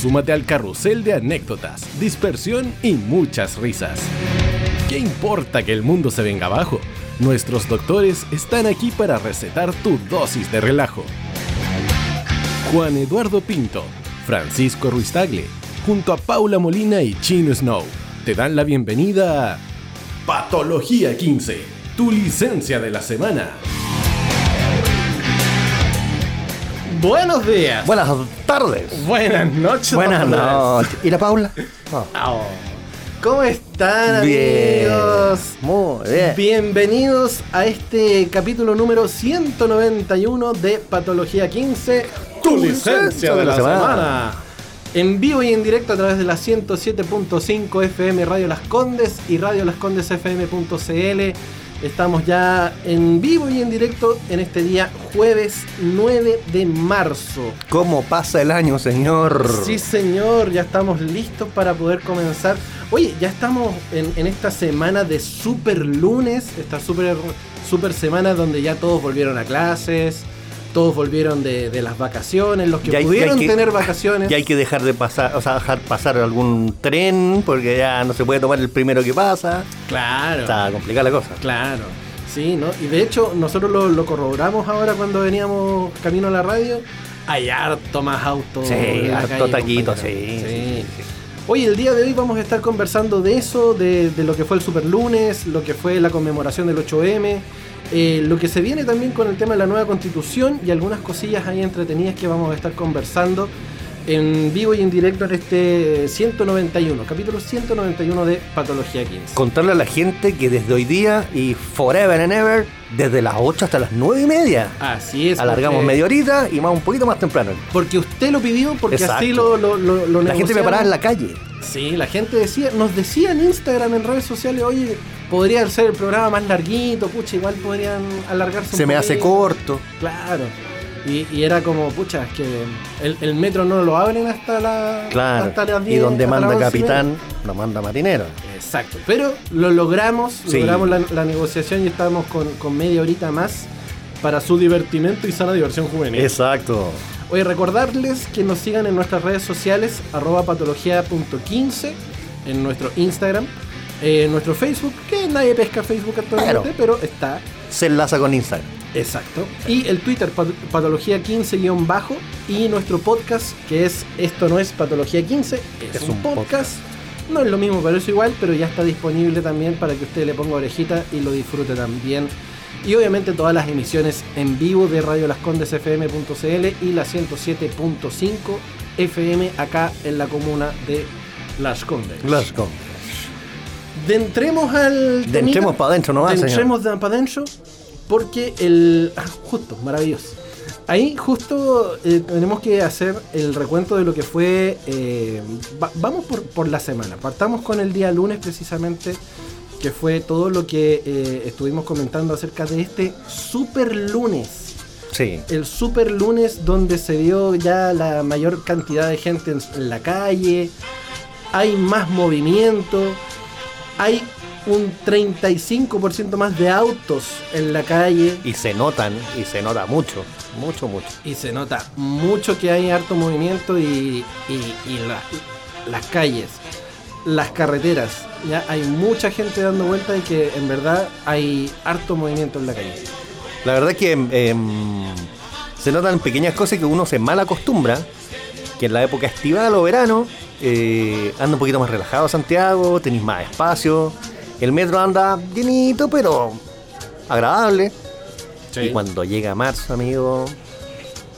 Súmate al carrusel de anécdotas, dispersión y muchas risas. ¿Qué importa que el mundo se venga abajo? Nuestros doctores están aquí para recetar tu dosis de relajo. Juan Eduardo Pinto, Francisco Ruiz Tagle, junto a Paula Molina y Chino Snow, te dan la bienvenida a Patología 15, tu licencia de la semana. Buenos días. Buenas tardes. Buenas noches. Buenas noches. ¿Y la Paula? Oh. ¿Cómo están, Bien. amigos? Muy bien. Bienvenidos a este capítulo número 191 de Patología 15, tu licencia de la semana. En vivo y en directo a través de la 107.5 FM Radio Las Condes y Radio Las Condes FM.cl. Estamos ya en vivo y en directo en este día jueves 9 de marzo. ¿Cómo pasa el año, señor? Sí, señor, ya estamos listos para poder comenzar. Oye, ya estamos en, en esta semana de super lunes, esta super, super semana donde ya todos volvieron a clases, todos volvieron de, de las vacaciones, los que hay- pudieron que- tener vacaciones. Y hay que dejar de pasar, o sea, dejar pasar algún tren, porque ya no se puede tomar el primero que pasa. Claro, Está complicada la cosa. claro. Sí, ¿no? Y de hecho, nosotros lo, lo corroboramos ahora cuando veníamos camino a la radio. Hay harto más autos. Sí, harto calle, taquito, compañero. sí, sí, sí. Oye, el día de hoy vamos a estar conversando de eso, de, de lo que fue el Super Lunes, lo que fue la conmemoración del 8M, eh, lo que se viene también con el tema de la nueva constitución y algunas cosillas ahí entretenidas que vamos a estar conversando en vivo y en directo en este 191, capítulo 191 de Patología 15. Contarle a la gente que desde hoy día y forever and ever, desde las 8 hasta las 9 y media, Así es. alargamos porque- media horita y más un poquito más temprano. Porque usted lo pidió, porque Exacto. así lo, lo, lo, lo La gente me paraba en la calle. Sí, la gente decía, nos decía en Instagram, en redes sociales, oye, podría ser el programa más larguito, pucha, igual podrían alargarse un Se me hace poquito". corto. Claro. Y, y era como, pucha, es que el, el metro no lo abren hasta la Claro. hasta las Y 10, donde manda las 11 y media. capitán, lo manda marinero. Exacto. Pero lo logramos, Sí. logramos la, la negociación y estamos con, con media horita más para su divertimento y sana diversión juvenil. Exacto. Oye, recordarles que nos sigan en nuestras redes sociales, arroba patología.15, en nuestro Instagram, eh, nuestro Facebook, que nadie pesca Facebook actualmente, pero está. Se enlaza con Instagram. Exacto. Y el Twitter, pat- patología15-bajo, y nuestro podcast, que es Esto no es Patología 15, es, Es un, un podcast. No es lo mismo, pero es igual, pero ya está disponible también para que usted le ponga orejita y lo disfrute también. Y obviamente todas las emisiones en vivo de Radio Las Condes FM.cl y la 107.5 FM acá en la comuna de Las Condes. Let's go. Dentremos al. De entremos temita. para adentro señor. Dentremos para adentro porque el. ah, justo, maravilloso. Ahí justo eh, tenemos que hacer el recuento de lo que fue. eh, va- vamos por, por la semana. Partamos con el día lunes precisamente, que fue todo lo que eh, estuvimos comentando acerca de este super lunes. Sí. El super lunes donde se vio ya la mayor cantidad de gente en, en la calle, hay más movimiento, hay un 35% más de autos en la calle Y se notan, y se nota mucho, mucho, mucho. y se nota mucho que hay harto movimiento y, y- y la- las calles, las carreteras, ya hay mucha gente dando vueltas y que en verdad hay harto movimiento en la calle. La verdad es que em, se notan pequeñas cosas que uno se mal acostumbra, que en la época estival o verano eh, anda un poquito más relajado Santiago, tenéis más espacio, el metro anda llenito pero agradable. Y cuando llega marzo, amigo,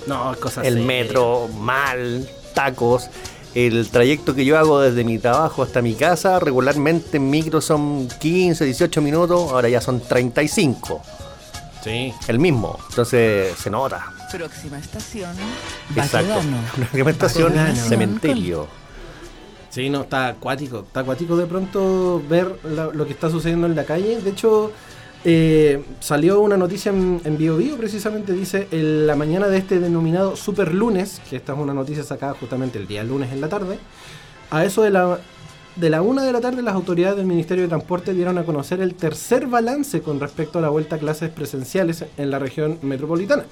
No, cosas el metro mal, tacos. El trayecto que yo hago desde mi trabajo hasta mi casa, regularmente en micro son 15, 18 minutos, ahora ya son 35. Sí. El mismo. Entonces se nota. Próxima estación, Exacto. Baquedano. Una alimentación Baquedano. cementerio. Sí, no, está acuático. Está acuático de pronto ver la- lo que está sucediendo en la calle. De hecho, eh, salió una noticia en, en Bio Bio, precisamente dice, en la mañana de este denominado Super Lunes, que esta es una noticia sacada justamente el día lunes en la tarde, a eso de la, de la una de la tarde las autoridades del Ministerio de Transporte dieron a conocer el tercer balance con respecto a la vuelta a clases presenciales en la región metropolitana.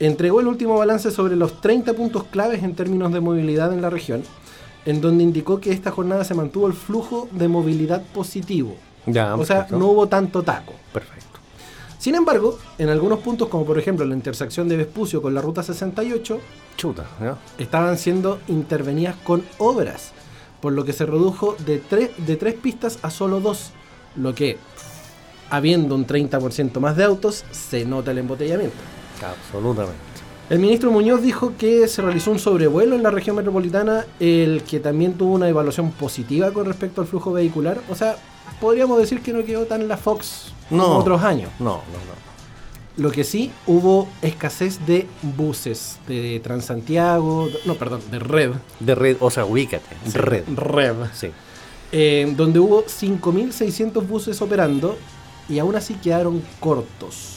Entregó el último balance sobre los 30 puntos claves en términos de movilidad en la región, en donde indicó que esta jornada se mantuvo el flujo de movilidad positivo. Ya, o sea, perfecto. no hubo tanto taco. Perfecto. Sin embargo, en algunos puntos, como por ejemplo la intersección de Vespucio con la ruta 68, Chuta, ¿ya? estaban siendo intervenidas con obras, por lo que se redujo de, tres de tres pistas a solo dos, lo que, habiendo un 30% más de autos, se nota el embotellamiento. Absolutamente. El ministro Muñoz dijo que se realizó un sobrevuelo en la región metropolitana, el que también tuvo una evaluación positiva con respecto al flujo vehicular. O sea, podríamos decir que no quedó tan la Fox como No. otros años. No, no, no. Lo que sí, hubo escasez de buses de Transantiago, no, perdón, de Red. De red, o sea, ubícate. Red. Red. Sí. eh, donde hubo 5.600 buses operando y aún así quedaron cortos.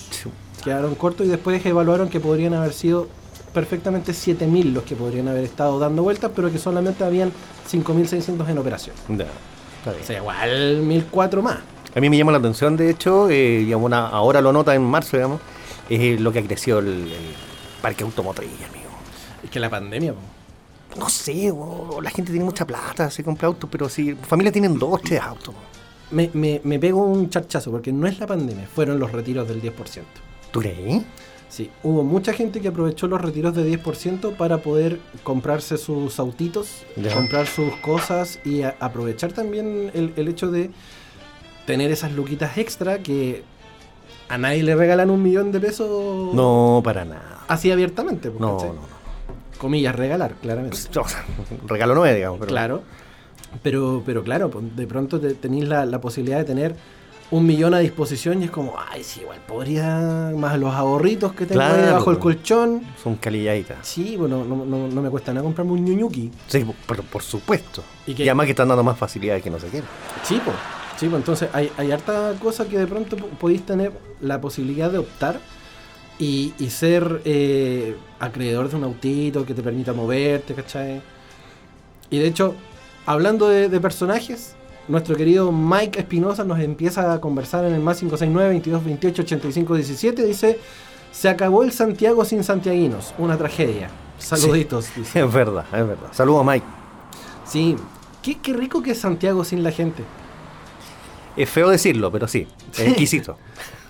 Quedaron cortos y después evaluaron que podrían haber sido perfectamente 7.000 los que podrían haber estado dando vueltas, pero que solamente habían 5.600 en operación. O sea, igual 1.004 más. A mí me llama la atención, de hecho, eh, digamos, una- ahora lo nota en marzo, digamos, es eh, lo que ha crecido el, el parque automotriz, amigo. Es que la pandemia, po. No sé, la gente tiene mucha plata, se compra autos, pero si familias tienen dos, tres autos. me, me, me pego un charchazo porque no es la pandemia, fueron los retiros del 10%. ¿Tú? Sí, hubo mucha gente que aprovechó los retiros de 10% para poder comprarse sus autitos, comprar sus cosas y aprovechar también el, el hecho de tener esas luquitas extra que a nadie le regalan un millón de pesos No, para nada. así abiertamente. pues, No, no, no. Comillas, regalar, claramente. Regalo no es, digamos. Pero Claro. Pero, pero claro, pues, de pronto te- tenéis la, la posibilidad de tener un millón a disposición y es como, ay, sí, igual podría, más los ahorritos que tengo ahí Claro, debajo del pues. colchón. Son calilladitas. Sí, bueno, no, no, no me cuesta nada comprarme un ñuñuki. Sí, pero por supuesto. ¿Y además que están dando más facilidades que no sé qué. Sí, pues. Sí, pues entonces hay, hay harta cosa que de pronto po- podéis tener la posibilidad de optar y, y ser eh, acreedor de un autito que te permita moverte, ¿cachai? Y de hecho, hablando de, de personajes, nuestro querido Mike Espinosa nos empieza a conversar en el más 569 22 28 85 17. Dice: Se acabó el Santiago sin santiaguinos, una tragedia. Saluditos. dice. Es verdad, es verdad. Saludos, Mike. Sí, qué, qué rico que es Santiago sin la gente. Es feo decirlo, pero sí. Es exquisito.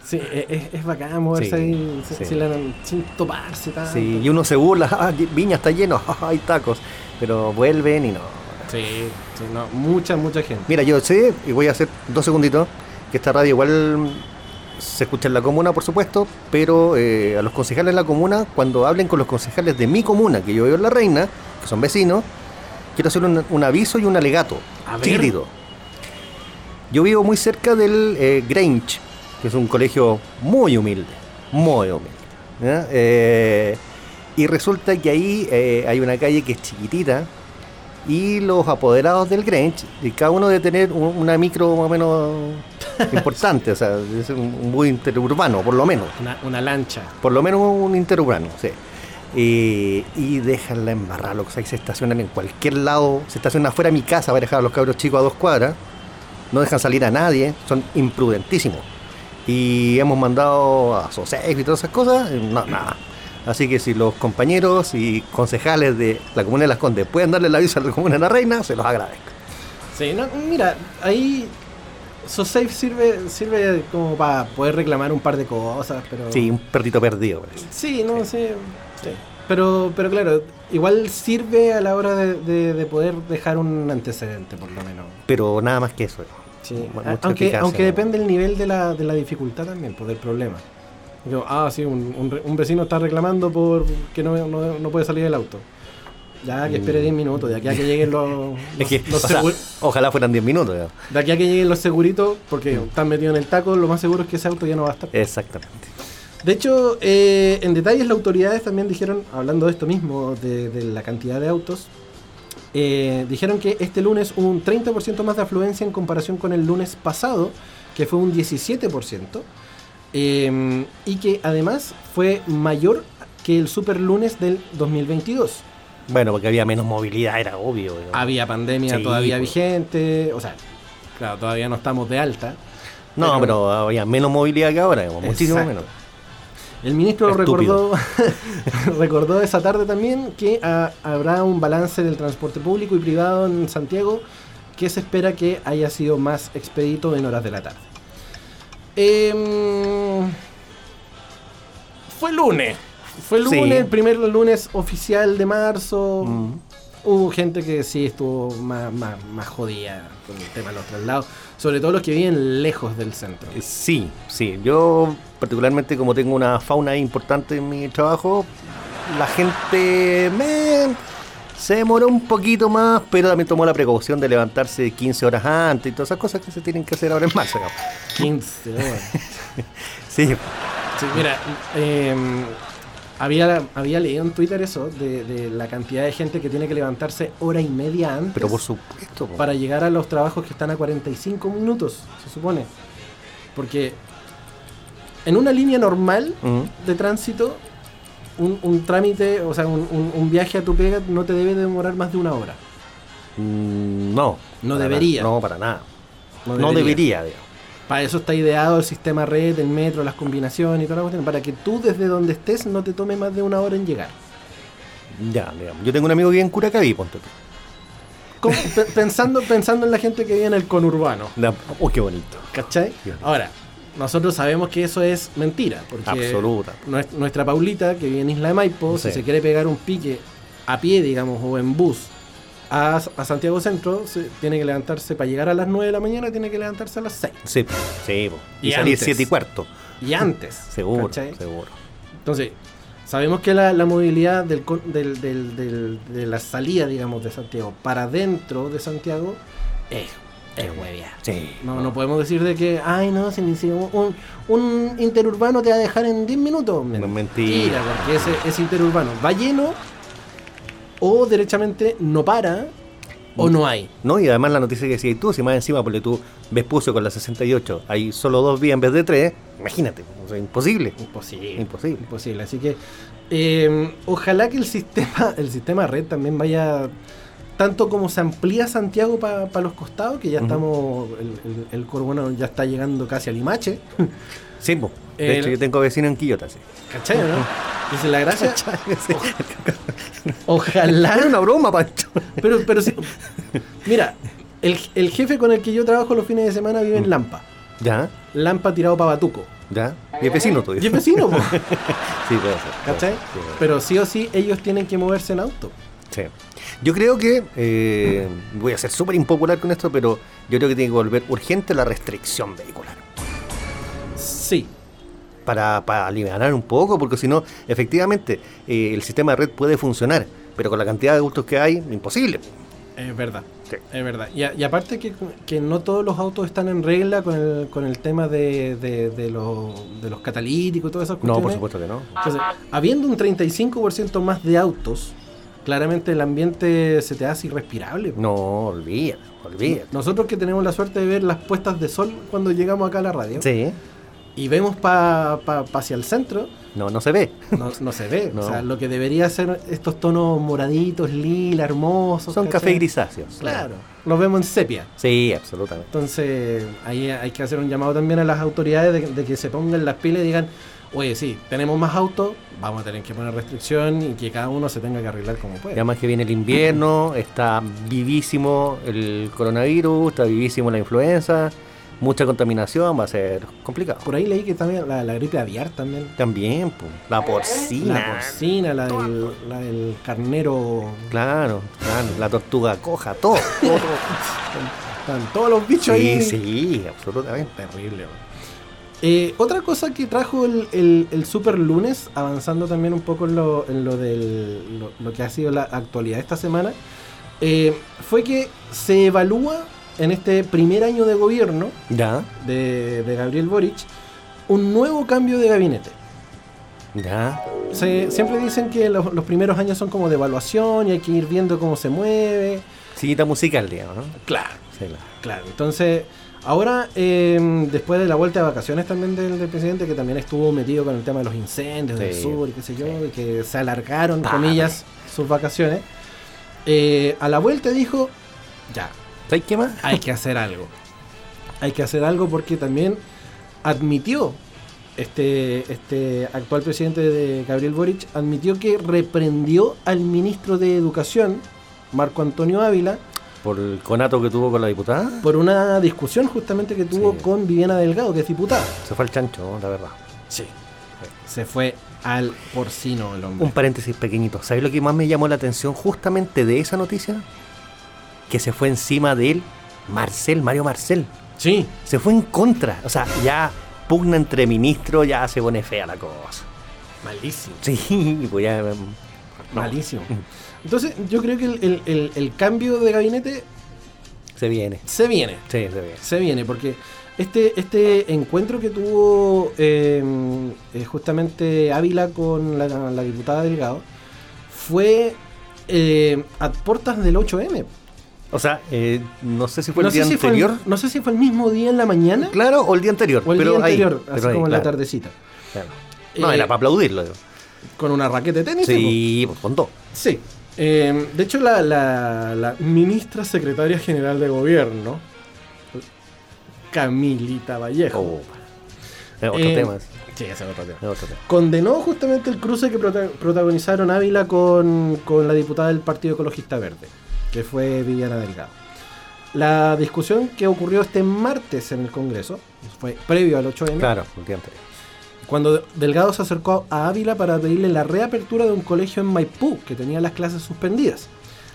Sí, e, es, es, bacán moverse Sí, ahí sin, sí. sin la- sin toparse tanto. Sí, y uno se burla, ah, Viña está lleno, hay tacos. Pero vuelven y no. Sí, sí, no, mucha, mucha gente. Mira, yo sé, y voy a hacer dos segunditos, que esta radio igual se escucha en la comuna, por supuesto, pero eh, a los concejales de la comuna, cuando hablen con los concejales de mi comuna, que yo vivo en La Reina, que son vecinos, quiero hacer un, un aviso y un alegato. A ver. Chiquitito. Yo vivo muy cerca del eh, Grange, que es un colegio muy humilde, muy humilde. Eh, y resulta que ahí eh, hay una calle que es chiquitita y los apoderados del Grange, y cada uno debe tener un- una micro más o menos importante, o sea, es un, bus interurbano, por lo menos. Una, una lancha. Por lo menos un interurbano, sí. Y, y dejan la embarrada, lo que sea, y se estacionan en cualquier lado, se estacionan afuera de mi casa para dejar a los cabros chicos a dos cuadras, no dejan salir a nadie, son imprudentísimos. Y hemos mandado a SOSEF y todas esas cosas, eh, no, nada. Así que si los compañeros y concejales de la Comuna de Las Condes pueden darle el aviso a la Comuna de la Reina, se los agradezco. Sí, no, mira, ahí SoSafe sirve, sirve como para poder reclamar un par de cosas, pero... Sí, un perrito perdido, parece. Sí, no sé. sí. Pero, pero claro, igual sirve a la hora de, de- de poder dejar un antecedente, por lo menos. Pero nada más que eso. Sí, mucha aunque, aunque depende el nivel de la, de la dificultad también, pues del problema. Yo, ah, sí, un, un un vecino está reclamando por que no, no, no puede salir del auto. Ya que espere 10 minutos, de aquí a que lleguen los, Mm. Es los- que, los o sea, segu- ojalá fueran 10 minutos. ya. de aquí a que lleguen los seguritos, porque Mm. están metidos en el taco, lo más seguro es que ese auto ya no va a estar. Exactamente. De hecho, eh, en detalles las autoridades también dijeron, hablando de esto mismo, de, de la cantidad de autos, eh, dijeron que este lunes hubo un 30% más de afluencia en comparación con el lunes pasado, que fue un 17%, eh, y que además fue mayor que el super lunes del 2022. Bueno, porque había menos movilidad, era obvio. Había pandemia Sí, todavía pues. vigente, o sea, claro, todavía no estamos de alta. no, pero había menos movilidad que ahora, digamos, muchísimo menos. El ministro Estúpido. recordó, recordó esa tarde también que ah, habrá un balance del transporte público y privado en Santiago que se espera que haya sido más expedito en horas de la tarde. Em, fue lunes. Fue lunes, Sí. el primer lunes oficial de marzo. Mm. Hubo gente que sí estuvo más, más, más jodida con el tema de los traslados. Sobre todo los que viven lejos del centro. Eh, Sí, sí. Yo, particularmente, como tengo una fauna importante en mi trabajo, la gente me se demoró un poquito más, pero también tomó la precaución de levantarse 15 horas antes y todas esas cosas que se tienen que hacer ahora en marzo. digamos. 15 horas. Sí, Sí, mira, eh, había, había leído en Twitter eso, de, de la cantidad de gente que tiene que levantarse hora y media antes pero por supuesto. po. para llegar a los trabajos que están a 45 minutos, se supone. Porque en una línea normal de tránsito, un, un trámite, o sea, un, un- un viaje a tu pega no te debe demorar más de una hora. Mm, no. No debería. nada. No, para nada. No debería, digamos. Para eso está ideado el sistema red, el metro, las combinaciones y toda la cuestión, para que tú desde donde estés no te tome más de una hora en llegar. Ya, digamos. Yo tengo un amigo que vive en Curacaví, ponte tú. Como pe- pensando, pensando en la gente que vive en el conurbano, Uy, qué bonito. ¿cachai? Ahora, nosotros sabemos que eso es mentira, porque Absoluta. nues- nuestra Paulita, que vive en Isla de Maipo, Sí. si se quiere pegar un pique a pie, digamos, o en bus a, a Santiago Centro, se- tiene que levantarse para llegar a las 9 de la mañana, tiene que levantarse a las 6. Sí, sí. Y, Y salir antes. 7 y cuarto. Y antes. Seguro, ¿cachai? seguro. Entonces, sabemos que la, la movilidad del- del- del- de la salida, digamos, de Santiago para dentro de Santiago es, es huevia. Sí. No, no podemos decir de que, ay, no, si, si un, un interurbano te va a dejar en 10 minutos. No, mentira. porque ese, ese interurbano va lleno o derechamente no para o no hay. No, y además la noticia que decías tú, si más encima, porque tú ves Pucio con la 68, hay solo dos vías en vez de tres, imagínate, o sea, imposible. Imposible. Imposible. Imposible. Así que eh, ojalá que el sistema, el sistema red también vaya tanto como se amplía Santiago para los costados, que ya estamos, el, el, el ya está llegando casi a Limache. Sí, de El- hecho yo tengo vecino en Quillota, sí. ¿Cachai, no? Dice la gracia. Ojalá. Era una broma, Pancho. Pero, pero sí. Mira, el, el jefe con el que yo trabajo los fines de semana vive Mm. en Lampa. Ya, Lampa tirado para Batuco. ya. Y es vecino tú. Y es vecino, po, Sí, puede ser. ¿cachai? Sí, puede ser. Pero sí o sí ellos tienen que moverse en auto. Sí. Yo creo que, eh, voy a ser súper impopular con esto, pero yo creo que tiene que volver urgente la restricción vehicular. Sí. Para, para aliviar un poco, porque si no, efectivamente, eh, el sistema de red puede funcionar, pero con la cantidad de adultos que hay, imposible. Es verdad. Sí. Es verdad. Y, a- y aparte que, que no todos los autos están en regla con el, con el tema de, de, de los, de los catalíticos y todas esas No, cuestiones. por supuesto que no. Entonces, habiendo un 35% más de autos, claramente el ambiente se te hace irrespirable. No, olvídate, olvídate. Nosotros que tenemos la suerte de ver las puestas de sol cuando llegamos acá a la radio Sí, y vemos pa, pa- pa hacia el centro, no, no se ve. no, no se ve. No. O sea, lo que debería ser estos tonos moraditos, lila, hermosos. Son ¿cachai? café grisáceos. Claro, los vemos en sepia. Sí, absolutamente. Entonces, ahí hay que hacer un llamado también a las autoridades de, de que se pongan las pilas y digan, oye, sí, tenemos más autos, vamos a tener que poner restricción y que cada uno se tenga que arreglar como Y pueda. además que viene el invierno, está vivísimo el coronavirus, está vivísimo la influenza, mucha contaminación, va a ser complicado. Por ahí leí que también la, la gripe aviar también. También, pues, la porcina. La porcina, la del, la del carnero. Claro, claro, la tortuga coja, todo. todo. Están todos los bichos Sí, ahí. sí, absolutamente. Terrible. weón. Eh, otra cosa que trajo el, el- el super lunes, avanzando también un poco en lo, en lo, del, lo, lo que ha sido la actualidad esta semana, eh, fue que se evalúa en este primer año de gobierno Ya, de, de Gabriel Boric un nuevo cambio de gabinete. ya. se- siempre dicen que los, los primeros años son como de evaluación y hay que ir viendo cómo se mueve. Sillita musical, digamos, ¿no? Claro. Sí, claro. Claro, entonces, ahora, eh, después de la vuelta de vacaciones también del, del presidente, que también estuvo metido con el tema de los incendios del sur y qué sé yo, sí. y que se alargaron, comillas, sus vacaciones, eh, a la vuelta dijo, ya, ¿Sabes qué más? hay que hacer algo. Hay que hacer algo porque también admitió, este, este actual presidente de Gabriel Boric, admitió que reprendió al ministro de Educación, Marco Antonio Ávila, Por el conato que tuvo con la diputada. por una discusión justamente que tuvo Sí. con Viviana Delgado, que es diputada. Se fue al chancho, la verdad. Sí. Se fue al porcino el hombre. Un paréntesis pequeñito. ¿Sabes lo que más me llamó la atención justamente de esa noticia? Que se fue encima de él Marcel, Mario Marcel. Sí. Se fue en contra. O sea, ya pugna entre ministros, ya se pone fea la cosa. Malísimo. Sí, pues ya. no, Malísimo. Entonces, yo creo que el, el- el- el cambio de gabinete Se viene. se viene. Sí, se viene. Se viene, porque este, este encuentro que tuvo eh, eh, justamente Ávila con la, la diputada Delgado fue eh, a puertas del 8M. O sea, eh, no sé si fue no, el día si anterior. el, no sé si fue el mismo día en la mañana Claro, o el día anterior. o el pero día ahí, anterior, pero así ahí, como en la claro, tardecita. claro. No, Eh, era para aplaudirlo. Con una raqueta de tenis. Sí, pues con todo. Sí. Eh, de hecho, la, la- la ministra secretaria general de gobierno, Camilita Vallejo, Oh, es otro Eh, tema. sí, ese es otro tema. es otro tema. condenó justamente el cruce que prota- protagonizaron Ávila con, con la diputada del Partido Ecologista Verde, que fue Viviana Delgado. La discusión que ocurrió este martes en el Congreso, fue previo al 8M, Claro, el día anterior. Cuando Delgado se acercó a Ávila para pedirle la reapertura de un colegio en Maipú que tenía las clases suspendidas.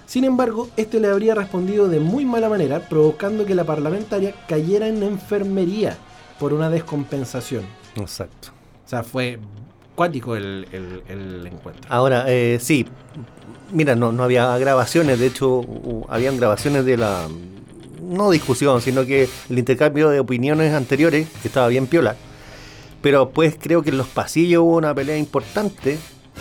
Sin embargo, este le habría respondido de muy mala manera, provocando que la parlamentaria cayera en enfermería por una descompensación. Exacto. O sea, fue cuático el, el- el encuentro. Ahora, eh, sí, mira, no, no había grabaciones, de hecho, habían grabaciones de la, no discusión, sino que el intercambio de opiniones anteriores, que estaba bien piola, pero pues creo que en los pasillos hubo una pelea importante,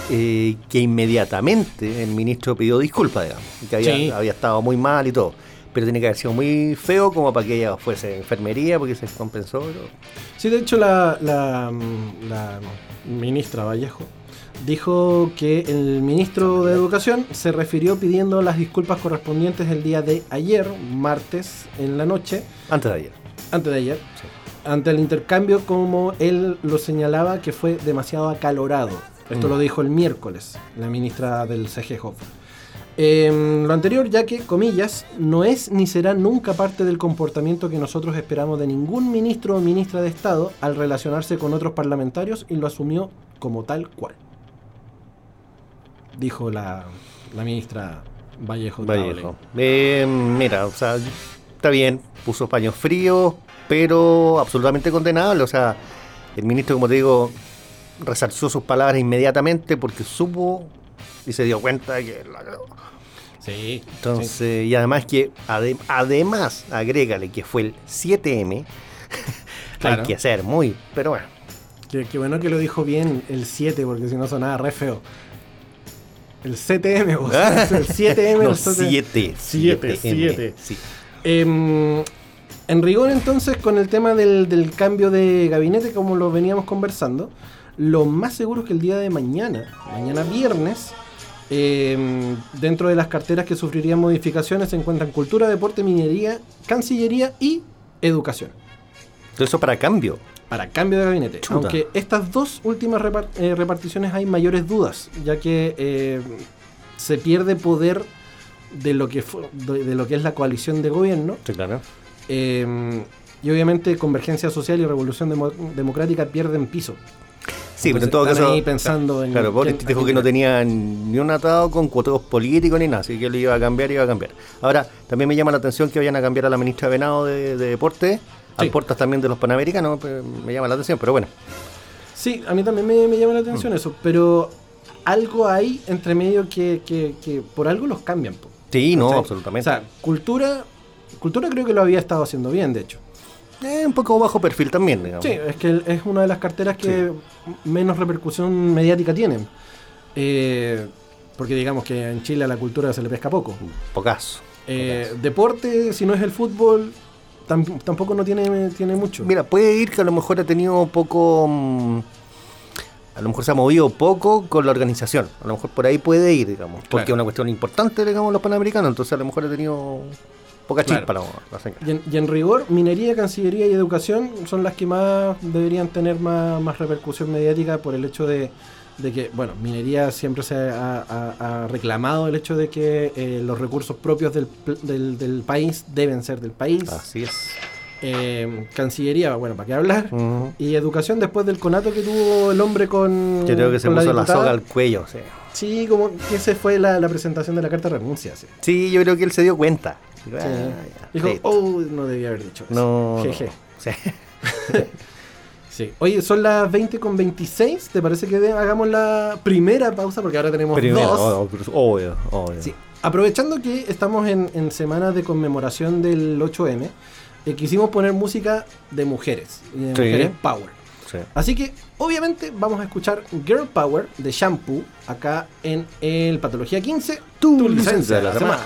eh, que inmediatamente el ministro pidió disculpas, digamos, y que había, Sí. había estado muy mal y todo. Pero tiene que haber sido muy feo como para que ella fuese enfermería, porque se compensó. pero- Sí, de hecho, la, la- la ministra Vallejo dijo que el ministro de Educación se refirió pidiendo las disculpas correspondientes el día de ayer, martes, en la noche, Antes de ayer. antes de ayer, ante el intercambio como él lo señalaba que fue demasiado acalorado. Esto Mm. lo dijo el miércoles la ministra del CGJOF. Em, lo anterior, ya que, comillas, no es ni será nunca parte del comportamiento que nosotros esperamos de ningún ministro o ministra de Estado al relacionarse con otros parlamentarios y lo asumió como tal cual. Dijo la, la ministra Vallejo. Vallejo. Eh, mira, o sea, está bien, puso paños fríos, pero absolutamente condenable. O sea, el ministro, como te digo, resalzó sus palabras inmediatamente porque supo y se dio cuenta de que la cagó. Sí. Entonces, y además que, ade- además, agrégale que fue el 7M, Claro. hay que ser muy, pero bueno. Qué, qué bueno que lo dijo bien el 7, porque si no sonaba re feo. El CTM, sea, el 7M. No, el 7. 7. Siete, siete. Sí. Em, en rigor, entonces, con el tema del, del cambio de gabinete, como lo veníamos conversando, lo más seguro es que el día de mañana, mañana viernes, em, dentro de las carteras que sufrirían modificaciones se encuentran cultura, deporte, minería, cancillería y educación. Todo eso para cambio. para cambio de gabinete. Chuta. Aunque estas dos últimas eh, reparticiones hay mayores dudas, ya que eh, se pierde poder de lo que de, de lo que es la coalición de gobierno Sí, claro. Eh, y obviamente Convergencia Social y Revolución Demo- Democrática pierden piso. Sí, pero en todo están caso. ahí pensando en Claro, Boris dijo a que no tenía ni un atado con cuotos políticos ni nada, así que él iba a cambiar, iba a cambiar. Ahora, también me llama la atención que vayan a cambiar a la ministra Venado de, de Deporte, Sí. al portas también de los Panamericanos, pues, me llama la atención, pero bueno. Sí, a mí también me, me llama la Mm. atención eso, pero algo hay entre medio que, que- que por algo los cambian. po. Sí, no, absolutamente. O sea, cultura, cultura creo que lo había estado haciendo bien, de hecho. Eh, un poco bajo perfil también, digamos. Sí, es que es una de las carteras que menos repercusión mediática tienen. Eh, porque digamos que en Chile a la cultura se le pesca poco. Pocaso. Eh, deporte, si no es el fútbol, tam- tampoco no tiene, tiene mucho. Mira, puede ir que a lo mejor ha tenido poco. mm, a lo mejor se ha movido poco con la organización. A lo mejor por ahí puede ir, digamos. Porque Claro. es una cuestión importante, digamos, los panamericanos. Entonces a lo mejor ha tenido poca Claro. chispa la, la. Y en, y en rigor, minería, cancillería y educación son las que más deberían tener más, más repercusión mediática por el hecho de, de que, bueno, minería siempre se ha, ha- ha reclamado el hecho de que eh, los recursos propios del, del, del país deben ser del país. Así es. Eh, cancillería, bueno, ¿para qué hablar? Y educación después del conato que tuvo el hombre con. Yo creo que se puso la, soga al cuello. Sí. Sí, como que esa fue la, la presentación de la carta de renuncia. Sí. Sí, yo creo que él se dio cuenta. Digo, Sí. ah, ya, Dijo, oh, no debía haber dicho eso. no. no. Jeje. Sí. Sí. Oye, son las 20 con 26. ¿Te parece que hagamos la primera pausa? Porque ahora tenemos Primero, dos. obvio, obvio. Sí. Aprovechando que estamos en, en semanas de conmemoración del 8M, eh, quisimos poner música de mujeres. y de Sí. mujeres power. Sí. Así que, obviamente, vamos a escuchar Girl Power de Shampoo acá en el Patología 15. Tu licencia de la semana.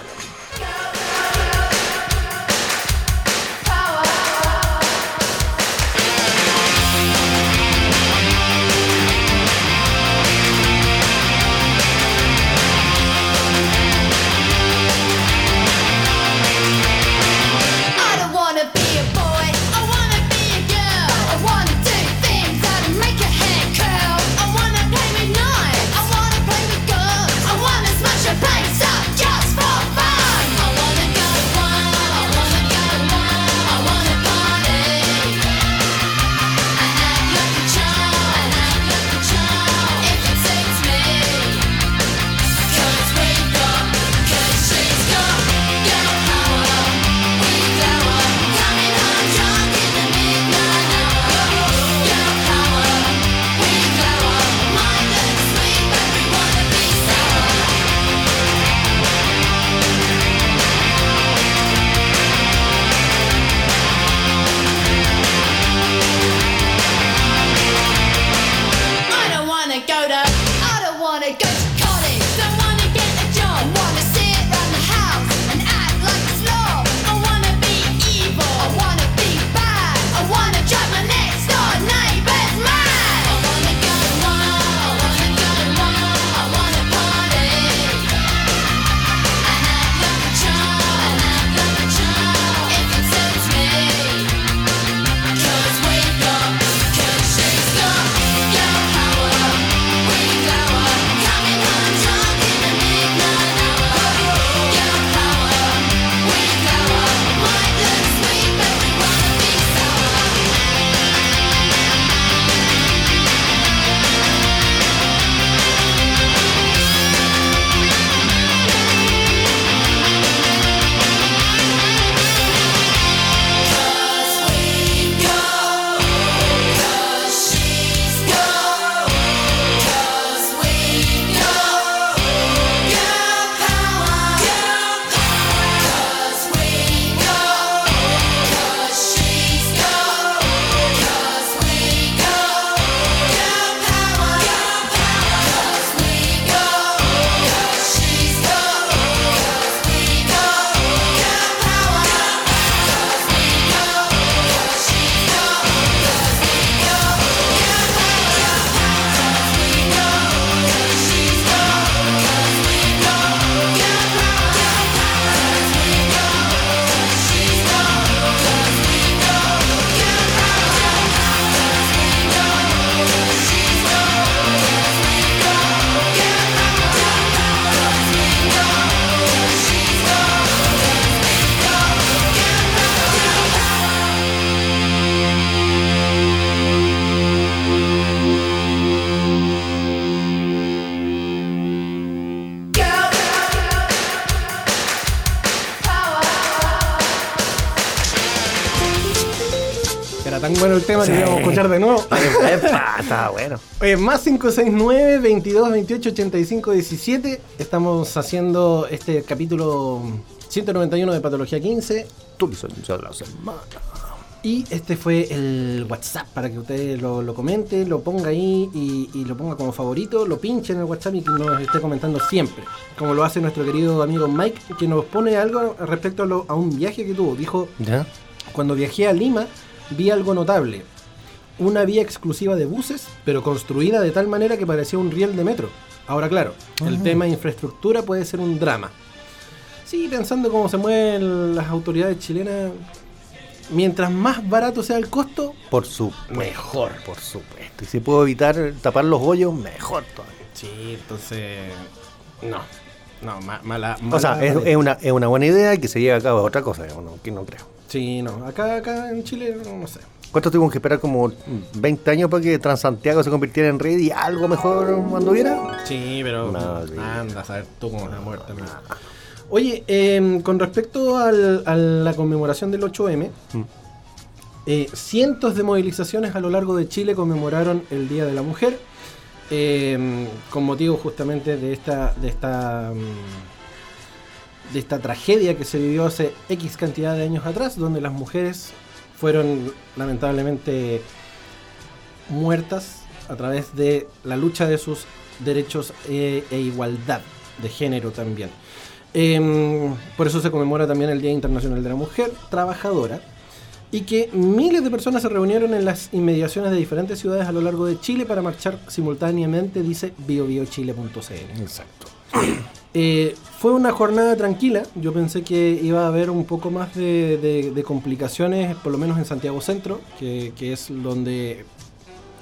Escuchar de nuevo. Epa, está bueno. Oye, más 569 22 28 85 17. Estamos haciendo este capítulo 191 de Patología 15. Tu licencia de la semana. Y este fue el WhatsApp para que usted lo, lo comente, lo ponga ahí y, y lo ponga como favorito, lo pinche en el WhatsApp y que nos esté comentando siempre. Como lo hace nuestro querido amigo Mike, que nos pone algo respecto a, lo- a un viaje que tuvo. Dijo, ¿Ya? cuando viajé a Lima vi algo notable. Una vía exclusiva de buses, pero construida de tal manera que parecía un riel de metro. Ahora claro, el tema de infraestructura puede ser un drama. Sí, pensando cómo se mueven las autoridades chilenas, mientras más barato sea el costo, Por supuesto. mejor. Por supuesto. Y si puedo evitar tapar los hoyos, mejor todavía. Sí, entonces... No, no, ma- mala... O sea, mala es, una, es una buena idea y que se lleve a cabo otra cosa, no, que no creo. Sí, no, acá, acá en Chile, no, no sé. ¿Cuánto tuvimos que esperar? Como 20 años para que Transantiago se convirtiera en red y algo mejor anduviera. Sí, pero anda a saber tú cómo muerto. amigo. Oye, eh, con respecto al- a la conmemoración del 8M, Mm. eh, cientos de movilizaciones a lo largo de Chile conmemoraron el Día de la Mujer, eh, con motivo justamente de esta, de esta, mm, de esta tragedia que se vivió hace X cantidad de años atrás, donde las mujeres fueron lamentablemente muertas a través de la lucha de sus derechos eh, e igualdad de género también. Em, por eso se conmemora también el Día Internacional de la Mujer Trabajadora y que miles de personas se reunieron en las inmediaciones de diferentes ciudades a lo largo de Chile para marchar simultáneamente, dice biobiochile.cl. Exacto. Eh, fue una jornada tranquila. Yo pensé que iba a haber un poco más de, de- de complicaciones, por lo menos en Santiago Centro, que, que es donde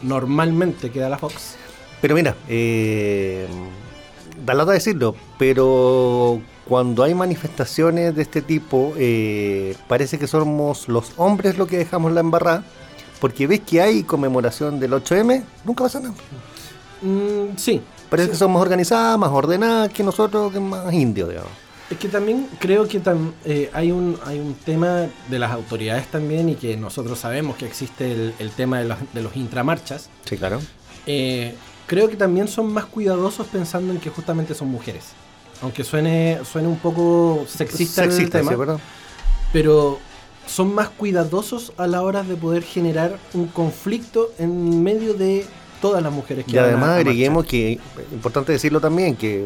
normalmente queda la Fox. Pero mira, eh, da lata decirlo, pero cuando hay manifestaciones de este tipo, eh, parece que somos los hombres los que dejamos la embarrada, porque ves que hay conmemoración del 8M, nunca pasa nada. Mm, sí. Parece Sí. que somos más organizadas, más ordenadas que nosotros, que más indios, digamos. Es que también creo que tam- eh, hay, un, hay un tema de las autoridades también y que nosotros sabemos que existe el, el tema de los, de los intramarchas. Sí, claro. Eh, creo que también son más cuidadosos pensando en que justamente son mujeres. Aunque suene, suene un poco sexista, el Sexista, tema, sí, ¿verdad? pero son más cuidadosos a la hora de poder generar un conflicto en medio de todas las mujeres que Y a- además a agreguemos que, importante decirlo también, que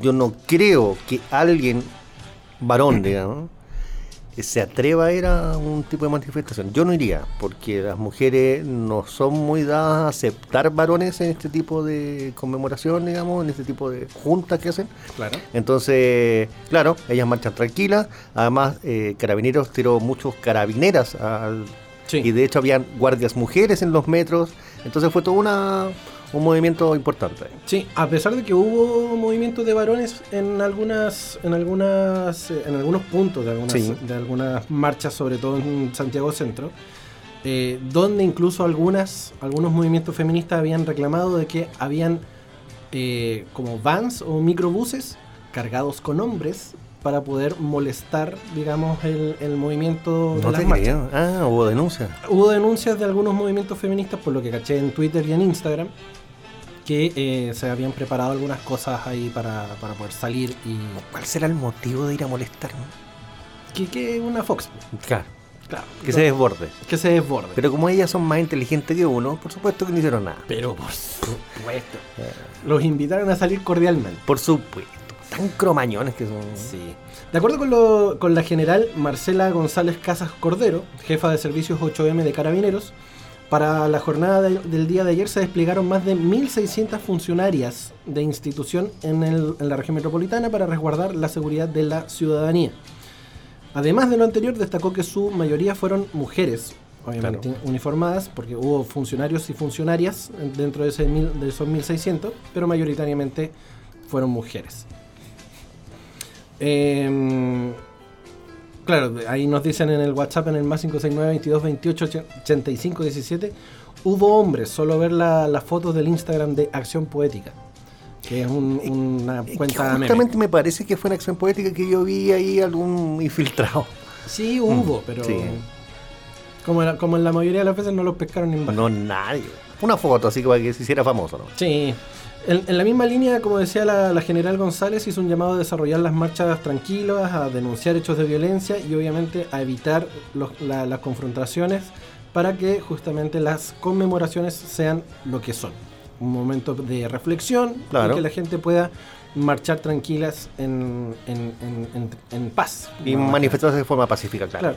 yo no creo que alguien, varón, digamos, se atreva a ir a un tipo de manifestación. Yo no iría, porque las mujeres no son muy dadas a aceptar varones en este tipo de conmemoración, digamos, en este tipo de juntas que hacen. Claro. Entonces, claro, ellas marchan tranquilas. Además, eh, Carabineros tiró muchos carabineras al, Sí. y de hecho habían guardias mujeres en los metros. Entonces fue todo una, un movimiento importante. Sí, a pesar de que hubo movimientos de varones en algunas, en algunas, eh, en algunos puntos de algunas, Sí. de algunas marchas, sobre todo en Santiago Centro, eh, donde incluso algunas, algunos movimientos feministas habían reclamado de que habían eh, como vans o microbuses cargados con hombres para poder molestar, digamos, el, el movimiento de No las te marchas. Ah, hubo denuncia. Hubo denuncias de algunos movimientos feministas, por lo que caché en Twitter y en Instagram, que eh, se habían preparado algunas cosas ahí para, para poder salir y ¿Cuál será el motivo de ir a molestar? que, que una Fox, Claro, claro, que se desborde. que se desborde. Pero como ellas son más inteligentes que uno, por supuesto que no hicieron nada. Pero por supuesto, los invitaron a salir cordialmente. Por supuesto. Tan cromañones que son. Sí. De acuerdo con, lo- con la general Marcela González Casas Cordero, jefa de servicios 8M de Carabineros, para la jornada de- del día de ayer se desplegaron más de 1.600 funcionarias de institución en, el- en la región metropolitana para resguardar la seguridad de la ciudadanía. Además de lo anterior, destacó que su mayoría fueron mujeres, obviamente uniformadas, porque hubo funcionarios y funcionarias dentro de, ese mil- de esos 1.600, pero mayoritariamente fueron mujeres. Em, claro, ahí nos dicen en el WhatsApp, en el más 569 22 28 85 17, hubo hombres, solo ver la- las fotos del Instagram de Acción Poética, que es un- una Es que cuenta meme. justamente me parece que fue una acción poética que yo vi ahí algún infiltrado. Sí, hubo, pero sí. como, la- como en la mayoría de las veces no los pescaron ni en. No, nadie. una foto, así que para que se hiciera famoso, ¿no? Sí. En, en la misma línea, como decía la, la general González, hizo un llamado a desarrollar las marchas tranquilas, a denunciar hechos de violencia y obviamente a evitar los- la- las confrontaciones para que justamente las conmemoraciones sean lo que son. Un momento de reflexión Claro. y que la gente pueda marchar tranquilas en, en- en- en- en paz. Y manifestarse de forma pacífica, claro. Claro.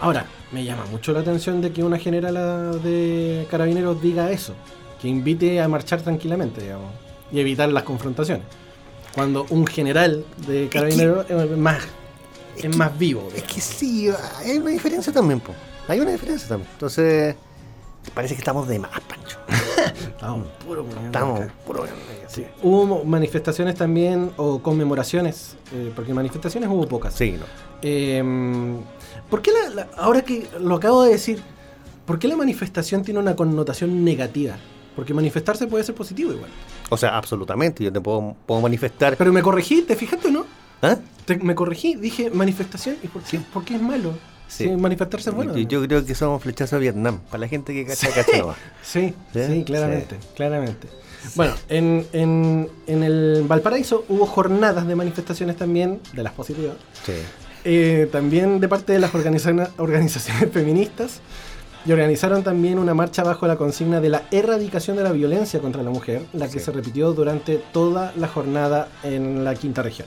Ahora, me llama mucho la atención de que una general de carabineros diga eso, que invite a marchar tranquilamente, digamos, y evitar las confrontaciones. Cuando un general de carabineros es, más, es, más vivo. Es que sí, hay una diferencia también, po. Hay una diferencia también. Entonces, parece que estamos de más, Pancho. Estamos puro weón Estamos puro. Sí. Hubo manifestaciones también, o conmemoraciones, eh, porque manifestaciones hubo pocas. Sí, no. Eh, ¿Por qué la, la- ahora que lo acabo de decir, ¿por qué la manifestación tiene una connotación negativa? Porque manifestarse puede ser positivo igual. O sea, absolutamente. Yo te puedo, puedo manifestar. Pero me corregí, ¿te fijaste o no? ¿Ah? Te- me corregí, dije manifestación. ¿Y por qué, por qué es malo? Sí. Sí, manifestarse es bueno. yo, yo creo que somos flechazos a Vietnam. Para la gente que cacha, cacha nomás. Sí, ¿Sí? sí, claramente, claramente. Bueno, en, en, en el Valparaíso hubo jornadas de manifestaciones también, de las positivas, Sí. eh, también de parte de las organiza- organizaciones feministas, y organizaron también una marcha bajo la consigna de la erradicación de la violencia contra la mujer, la que Sí. se repitió durante toda la jornada en la quinta región.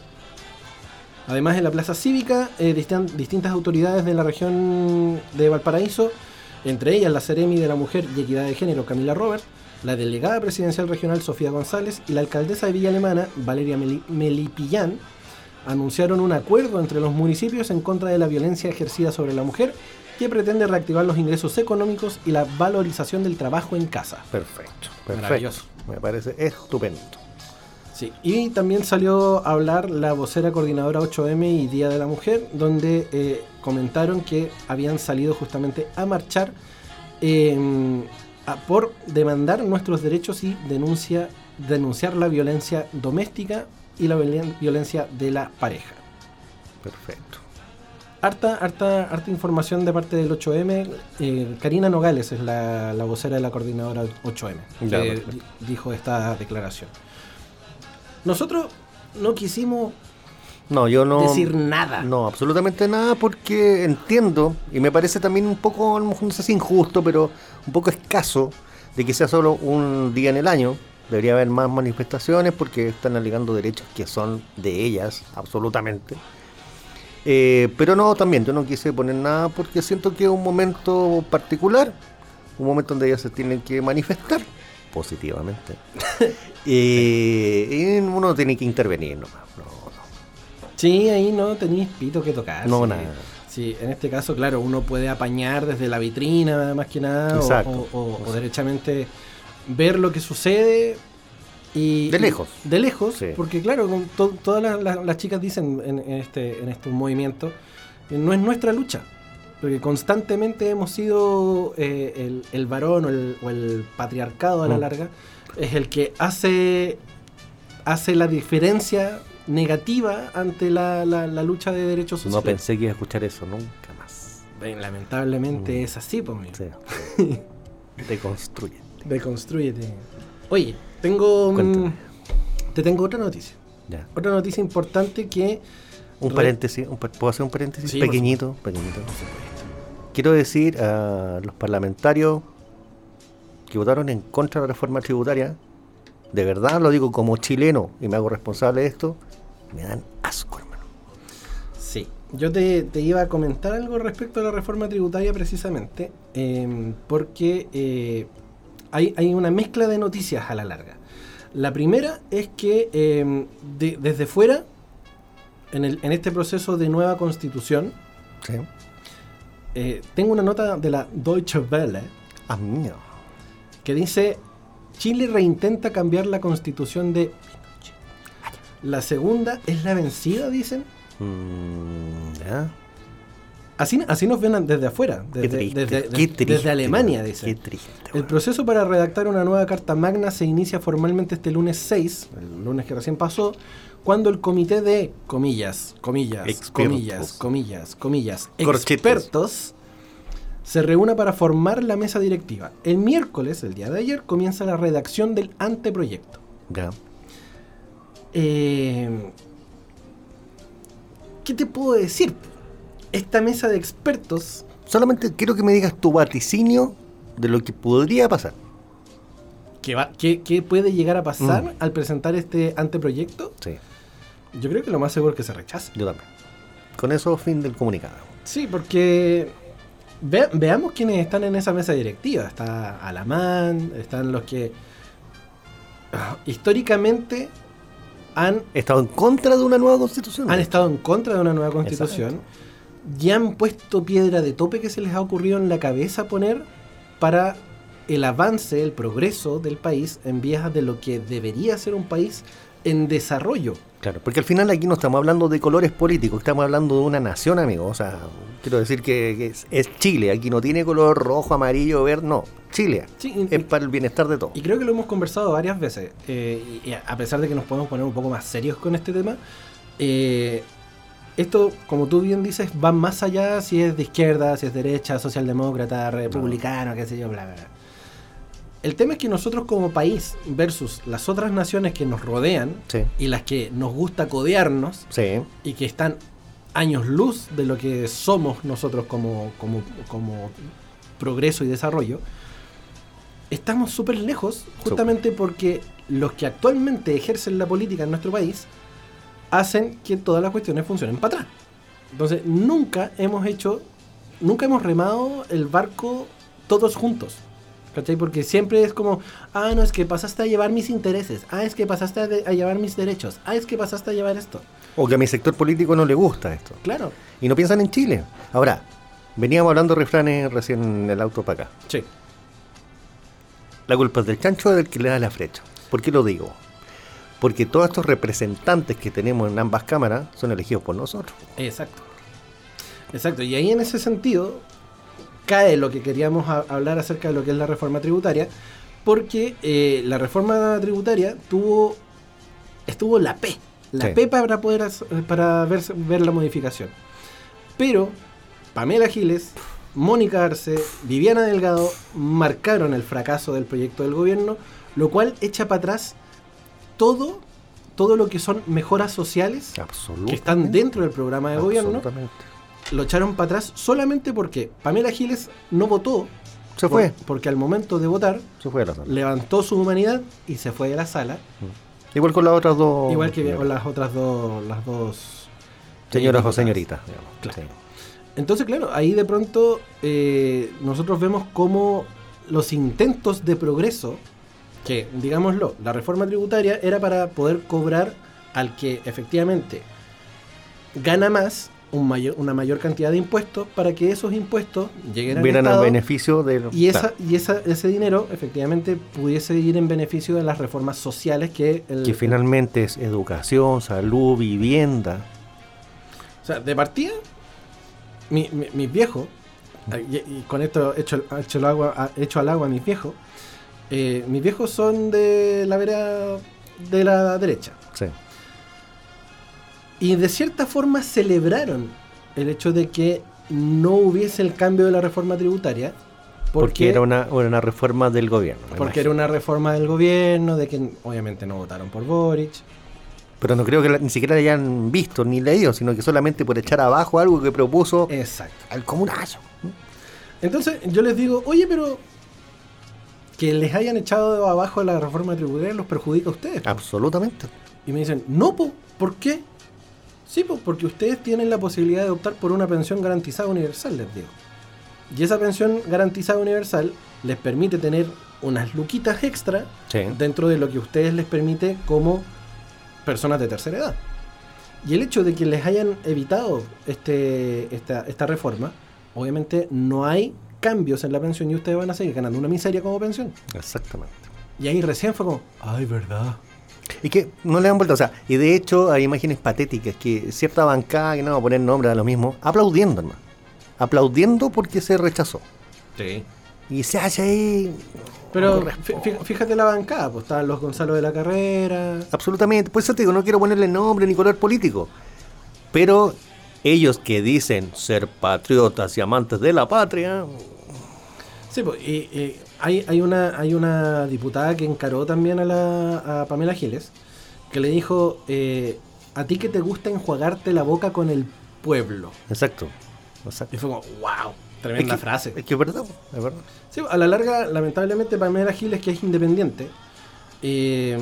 Además, en la plaza cívica, eh, distan- distintas autoridades de la región de Valparaíso, entre ellas la Ceremi de la Mujer y Equidad de Género, Camila Robert, la delegada presidencial regional Sofía González y la alcaldesa de Villa Alemana, Valeria Meli- Melipillán, anunciaron un acuerdo entre los municipios en contra de la violencia ejercida sobre la mujer que pretende reactivar los ingresos económicos y la valorización del trabajo en casa. Perfecto. Perfecto. Maravilloso. Me parece estupendo. Sí, y también salió a hablar la vocera coordinadora 8M y Día de la Mujer, donde eh, comentaron que habían salido justamente a marchar eh, a- por demandar nuestros derechos y denuncia, denunciar la violencia doméstica y la violen- violencia de la pareja. Perfecto. Harta, harta, harta información de parte del 8M. Eh, Karina Nogales es la, la vocera de la coordinadora 8M, Ya, que dijo esta declaración. Nosotros no quisimos No, yo no. decir nada. No, absolutamente nada, porque entiendo, y me parece también un poco, no sé si injusto, pero un poco escaso de que sea solo un día en el año. Debería haber más manifestaciones porque están alegando derechos que son de ellas, absolutamente. Eh, pero no, también yo no quise poner nada porque siento que es un momento particular, un momento donde ellas se tienen que manifestar positivamente. Eh, y uno tiene que intervenir nomás. No, no. Sí, ahí no tenéis pito que tocar. No, sí. nada. Sí, en este caso, claro, uno puede apañar desde la vitrina más que nada, Exacto. o, o- o derechamente ver lo que sucede y De lejos. De lejos, Sí. porque claro, to- todas las, las- las chicas dicen en, en este en este movimiento, eh, no es nuestra lucha, porque constantemente hemos sido eh, el, el varón o el, o el patriarcado a la Mm. larga es el que hace hace la diferencia negativa ante la, la- la lucha de derechos No sociales. pensé que iba a escuchar eso nunca más. Lamentablemente Mm. es así, pues. Sí. Deconstruye. Deconstrúyete. Oye, tengo. Te tengo otra noticia. Ya. Otra noticia importante que. Un paréntesis, un ¿puedo hacer un paréntesis? Sí, pequeñito, pequeñito. Quiero decir a los parlamentarios que votaron en contra de la reforma tributaria, de verdad lo digo como chileno y me hago responsable de esto, me dan asco, hermano. Sí. Yo te, te iba a comentar algo respecto a la reforma tributaria precisamente, eh, porque eh, hay, hay una mezcla de noticias a la larga. La primera es que eh, de- desde fuera, en, el- en este proceso de nueva constitución, ¿Sí? eh, tengo una nota de la Deutsche Welle Ah, mío. que dice Chile reintenta cambiar la constitución de la segunda es la vencida, dicen. Mm, ya. Así, así nos ven desde afuera, Qué desde, triste, desde- qué triste, desde Alemania, dicen. Qué triste. El proceso para redactar una nueva Carta Magna se inicia formalmente este lunes 6, el lunes que recién pasó, cuando el comité de, comillas, comillas, Expertos. comillas, comillas, comillas, expertos, se reúna para formar la mesa directiva. El miércoles, el día de ayer, comienza la redacción del anteproyecto. Ya. Eh, ¿Qué te puedo decir? Esta mesa de expertos, Solamente quiero que me digas tu vaticinio de lo que podría pasar. ¿qué, va, qué, qué puede llegar a pasar Mm. al presentar este anteproyecto? Sí, Yo creo que lo más seguro es que se rechace. yo también. Con eso, fin del comunicado. Sí, porque ve- veamos quiénes están en esa mesa directiva. Está Alamán, están los que ah, históricamente han, estado en contra de una nueva constitución. han estado en contra de una nueva constitución y han puesto piedra de tope que se les ha ocurrido en la cabeza poner para el avance, el progreso del país en vías de lo que debería ser un país en desarrollo. Claro, porque al final aquí no estamos hablando de colores políticos, estamos hablando de una nación, amigo. O sea, quiero decir que, que es, es Chile, aquí no tiene color rojo, amarillo, verde, no. Chile Sí, y- es para el bienestar de todos. Y creo que lo hemos conversado varias veces. eh, y a pesar de que nos podemos poner un poco más serios con este tema, eh, esto, como tú bien dices, va más allá si es de izquierda, si es derecha, socialdemócrata, republicano, qué sé yo, bla, bla, bla. El tema es que nosotros como país versus las otras naciones que nos rodean Sí, y las que nos gusta codearnos sí, y que están años luz de lo que somos nosotros como, como, como progreso y desarrollo, estamos súper lejos justamente porque los que actualmente ejercen la política en nuestro país hacen que todas las cuestiones funcionen para atrás. Entonces, nunca hemos hecho, nunca hemos remado el barco todos juntos. ¿Cachai? Porque siempre es como, ah, no, es que pasaste a llevar mis intereses, ah, es que pasaste a, de- a llevar mis derechos, ah, es que pasaste a llevar esto. O que a mi sector político no le gusta esto. Claro. Y no piensan en Chile. Ahora, veníamos hablando de refranes recién en el auto para acá. Sí. La culpa es del chancho o del que le da la flecha. ¿Por qué lo digo? Porque todos estos representantes que tenemos en ambas cámaras son elegidos por nosotros. Exacto. Exacto. Y ahí en ese sentido cae lo que queríamos hablar acerca de lo que es la reforma tributaria, porque eh, la reforma tributaria tuvo estuvo la P, la Sí. P para poder para ver, ver la modificación. Pero Pamela Giles, Mónica Arce, Viviana Delgado marcaron el fracaso del proyecto del gobierno, lo cual echa para atrás todo todo lo que son mejoras sociales que están dentro del programa de gobierno lo echaron para atrás solamente porque Pamela Giles no votó. Se fue. por- porque al momento de votar Se fue a la sala. levantó su humanidad y se fue de la sala. Igual con las otras dos. igual que con las otras dos, las dos Señoras o señoritas. digamos. Claro. Sí. Entonces, claro, ahí de pronto eh, nosotros vemos cómo los intentos de progreso, que digámoslo, la reforma tributaria era para poder cobrar al que efectivamente gana más un mayor, una mayor cantidad de impuestos para que esos impuestos lleguen al Vieran al Estado beneficio de. y, esa, claro, y esa, ese dinero efectivamente pudiese ir en beneficio de las reformas sociales que el, que finalmente es educación, salud, vivienda. O sea, de partida, mi, mi- mis viejos, y, y con esto hecho, hecho, el agua, hecho al agua a mis viejos, eh, mis viejos son de la vereda de la derecha. Sí. Y de cierta forma celebraron el hecho de que no hubiese el cambio de la reforma tributaria. Porque, era una, una reforma del gobierno. porque era una reforma del gobierno, de que obviamente no votaron por Boric. Pero no creo que la- ni siquiera la hayan visto ni leído, sino que solamente por echar abajo algo que propuso Exacto. al comunazo. Entonces yo les digo, oye, pero que les hayan echado abajo la reforma tributaria los perjudica a ustedes. po". Absolutamente. Y me dicen, no, po, ¿por qué? Sí, po, porque ustedes tienen la posibilidad de optar por una pensión garantizada universal, les digo. Y esa pensión garantizada universal les permite tener unas luquitas extra Sí. dentro de lo que ustedes les permite como personas de tercera edad. Y el hecho de que les hayan evitado este, esta, esta reforma, obviamente no hay cambios en la pensión y ustedes van a seguir ganando una miseria como pensión. Exactamente. Y ahí recién fue como, ay, ¿verdad? Y que no le dan vuelta, o sea, y de hecho hay imágenes patéticas que cierta bancada, que no vamos a poner nombre a lo mismo, aplaudiendo, hermano. Aplaudiendo porque se rechazó. Sí. Y se hace ahí. Pero no fíjate la bancada, pues estaban los Gonzalo de la Carrera. Absolutamente. Por eso te digo, no quiero ponerle nombre ni color político. Pero ellos que dicen ser patriotas y amantes de la patria, Sí, pues, y, y hay, hay, una, hay una diputada que encaró también a, la, a Pamela Giles, que le dijo, eh, a ti que te gusta enjuagarte la boca con el pueblo. Exacto. Exacto. Y fue como, wow, tremenda es que, frase. Es que es verdad, es verdad. Sí, a la larga, lamentablemente, Pamela Giles, que es independiente, eh,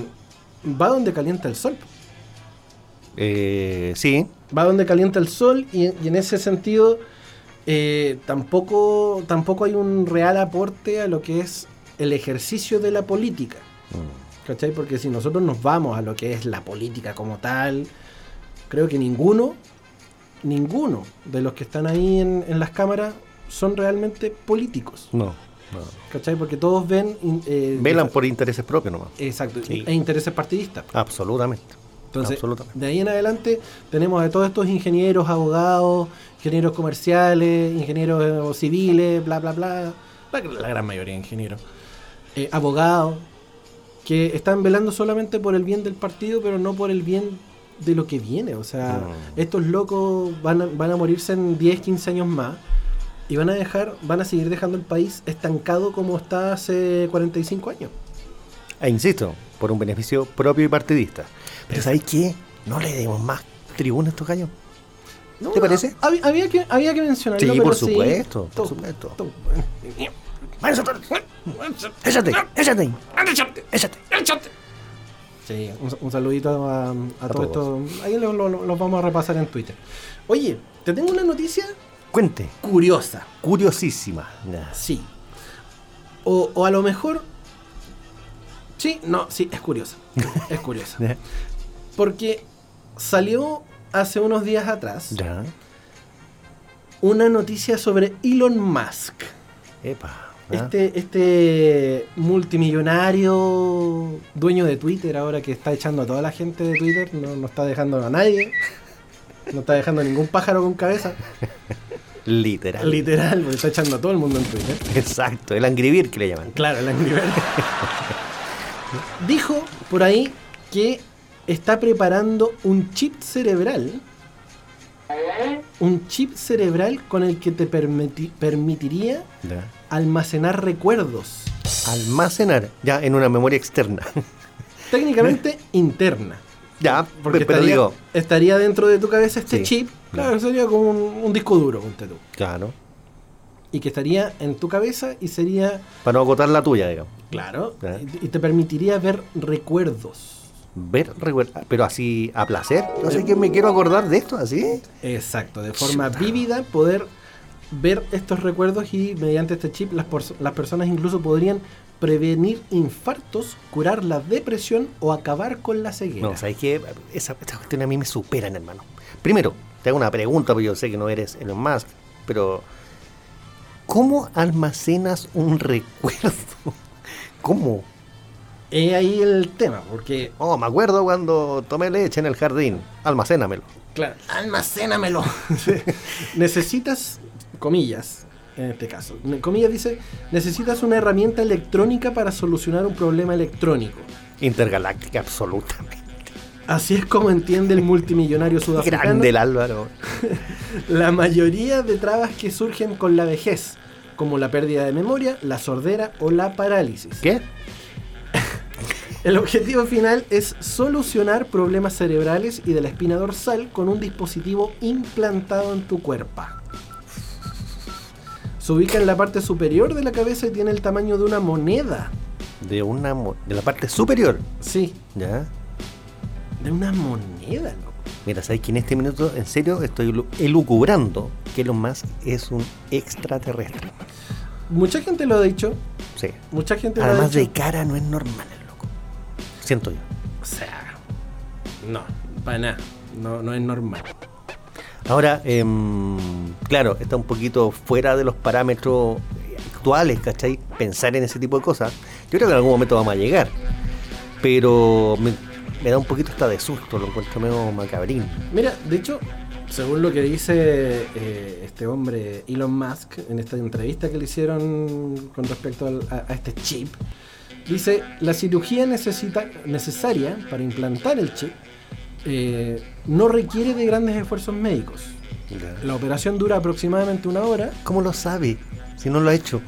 va donde calienta el sol. Eh, sí, Va donde calienta el sol y, y en ese sentido eh, tampoco, tampoco hay un real aporte a lo que es el ejercicio de la política. ¿Cachai? Porque si nosotros nos vamos a lo que es la política como tal, creo que ninguno, ninguno de los que están ahí en, en las cámaras son realmente políticos. no. no. ¿Cachai? Porque todos ven... eh, Velan por intereses propios nomás. Exacto, Sí. e intereses partidistas. Absolutamente. Entonces, Absolutamente. de ahí en adelante tenemos a todos estos ingenieros, abogados, ingenieros comerciales, ingenieros eh, civiles, bla, bla, bla. La, la gran mayoría de ingenieros. eh, abogados, que están velando solamente por el bien del partido, pero no por el bien de lo que viene. O sea, Mm. estos locos van a, van a morirse en 10, 15 años más. Y van a dejar, van a seguir dejando el país estancado como está hace 45 años. E insisto, por un beneficio propio y partidista. Pero ¿sabéis qué? No le demos más tribuna a estos gallos. No, ¿Te parece? Había, había que, había que mencionarlo. Sí, pero por sí. supuesto, por Todo- supuesto. todo- Échate, échate, échate. Sí, un, un saludito a, a, todo todos. esto. Ahí lo- lo- lo- los vamos a repasar en Twitter. Oye, te tengo una noticia Cuente, curiosa. curiosísima. Sí. O, o a lo mejor. Sí, no, sí, es curiosa. Es curiosa. Porque salió hace unos días atrás Ya. una noticia sobre Elon Musk. Epa. Este, este multimillonario dueño de Twitter ahora que está echando a toda la gente de Twitter, no, no está dejando a nadie, no está dejando a ningún pájaro con cabeza, Literal. literal, porque está echando a todo el mundo en Twitter. Exacto, el Angry Bird que le llaman. Claro, el Angry Bird. Dijo por ahí que está preparando un chip cerebral. Un chip cerebral con el que te permiti- permitiría almacenar recuerdos. Almacenar, ya en una memoria externa. técnicamente interna. ya, Porque pero estaría, digo, estaría dentro de tu cabeza este Sí, chip. Claro, sería como un, un disco duro, ponte tú. claro, Y que estaría en tu cabeza y sería, para no agotar la tuya, digamos. claro, y te permitiría ver recuerdos. Ver, pero así a placer. Sé que me quiero acordar de esto, así. Exacto, de forma vívida poder ver estos recuerdos y mediante este chip las, personas incluso podrían prevenir infartos, curar la depresión o acabar con la ceguera. No, ¿sabes qué? Esa, esta cuestión a mí me superan, hermano. Primero, te hago una pregunta, porque yo sé que no eres Elon Musk, pero ¿cómo almacenas un recuerdo? ¿Cómo? Es ahí el tema, porque Oh, me acuerdo cuando tomé leche en el jardín. Almacénamelo. Claro, almacénamelo. necesitas, comillas, en este caso, comillas dice, necesitas una herramienta electrónica para solucionar un problema electrónico. Intergaláctica, absolutamente. Así es como entiende el multimillonario sudafricano Grande el Álvaro. la mayoría de trabas que surgen con la vejez, como la pérdida de memoria, la sordera o la parálisis. ¿Qué? El objetivo final es solucionar problemas cerebrales y de la espina dorsal con un dispositivo implantado en tu cuerpo. Se ubica en la parte superior de la cabeza y tiene el tamaño de una moneda. De una mo- de la parte superior. Sí, ¿Ya? de una moneda, loco. Mira, sabes que en este minuto, en serio, estoy lu- elucubrando que Elon Musk es un extraterrestre. Mucha gente lo ha dicho, Sí. mucha gente lo ha Además de dicho. cara no es normal. Siento yo. O sea, no, para nada, no, no es normal. Ahora, em, claro, está un poquito fuera de los parámetros actuales, ¿cachai? Pensar en ese tipo de cosas. Yo creo que en algún momento vamos a llegar. Pero me, me da un poquito hasta de susto, lo encuentro medio macabrín. Mira, de hecho, según lo que dice eh, este hombre Elon Musk en esta entrevista que le hicieron con respecto al- a, a este chip, dice, la cirugía necesita, necesaria para implantar el chip eh, no requiere de grandes esfuerzos médicos. La operación dura aproximadamente una hora ¿Cómo lo sabe? Si no lo ha hecho.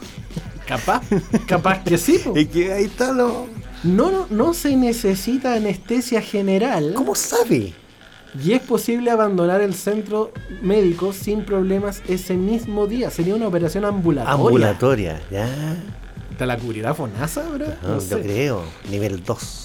Capaz, capaz que sí. Y que ahí está lo. No, no, no se necesita anestesia general ¿Cómo sabe? y es posible abandonar el centro médico sin problemas ese mismo día. Sería una operación ambulatoria. Ambulatoria, ya. ¿Te la cubrirá FONASA, bro? No, No yo sé. creo. Nivel 2.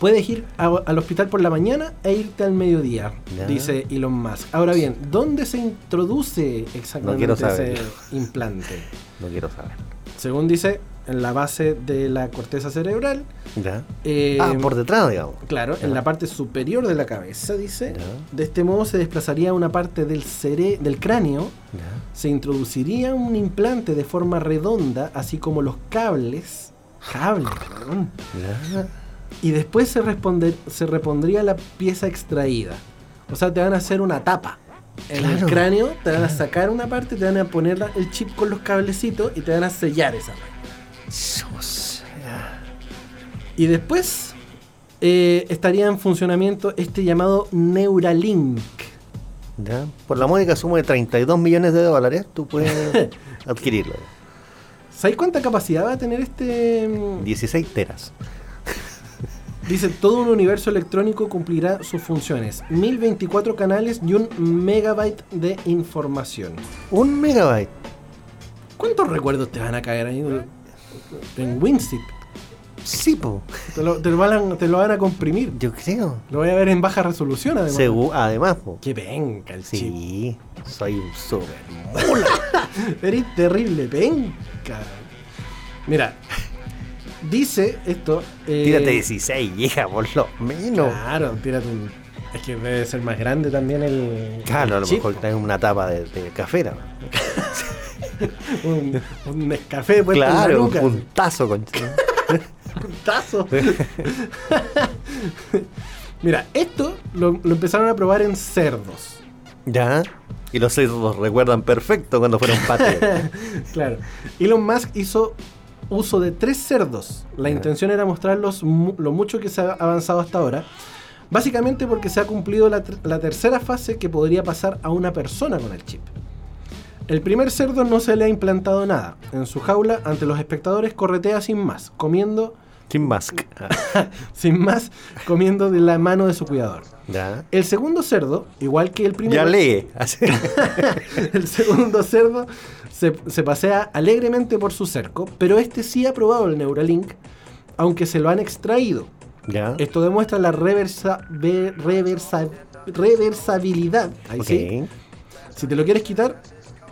Puedes ir a- al hospital por la mañana e irte al mediodía, Ya. dice Elon Musk. Ahora bien, ¿dónde se introduce exactamente ese implante? No quiero saber. Según dice, en la base de la corteza cerebral. ¿Ya? eh, ah, por detrás, digamos. Claro, Ya. en la parte superior de la cabeza, dice. Ya. De este modo se desplazaría una parte del, cere del cráneo, Ya. se introduciría un implante de forma redonda, así como los cables. Cables, perdón. Ya. Y después se, responder- se repondría la pieza extraída. O sea, te van a hacer una tapa. En el cráneo te van a sacar una parte, te van a poner el chip con los cablecitos y te van a sellar esa parte. Y después eh, estaría en funcionamiento este llamado Neuralink. Ya. Por la módica suma de 32 millones de dólares, tú puedes adquirirlo. ¿Sabéis cuánta capacidad va a tener este? mm, 16 teras. Dice, todo un universo electrónico cumplirá sus funciones. 1024 canales y un megabyte de información. Un megabyte. ¿Cuántos recuerdos te van a caer ahí en WinZip? Sí, po. Te lo, te lo van, a, te lo van a comprimir. Yo creo. Lo voy a ver en baja resolución además. Segu- además, po. Que venga el chip. Sí, soy un super. Eres terrible, venga. Mira, dice esto. eh, Tírate 16, hija, por lo menos. Claro, tírate un. Es que debe ser más grande también el. Claro, a el lo chip. mejor traes una tapa de, de café. ¿no? Un, un Nescafé puesto en la Claro, un puntazo, puntazo. Mira, esto lo, lo empezaron a probar en cerdos. Ya. Y los cerdos recuerdan perfecto cuando fueron patios. Claro. Elon Musk hizo uso de tres cerdos. La Ya. intención era mostrarlos lo mucho que se ha avanzado hasta ahora. Básicamente porque se ha cumplido la tercera fase que podría pasar a una persona con el chip. El primer cerdo no se le ha implantado nada. En su jaula, ante los espectadores, corretea sin más, comiendo, Musk. Ah, sin más, comiendo de la mano de su cuidador. Ya. El segundo cerdo, igual que el primero, Ya lee. El segundo cerdo se, se pasea alegremente por su cerco, pero este sí ha probado el Neuralink, aunque se lo han extraído. Ya. Esto demuestra la reversa, ve- reversa- reversabilidad. Ahí Ok. sí. Si te lo quieres quitar,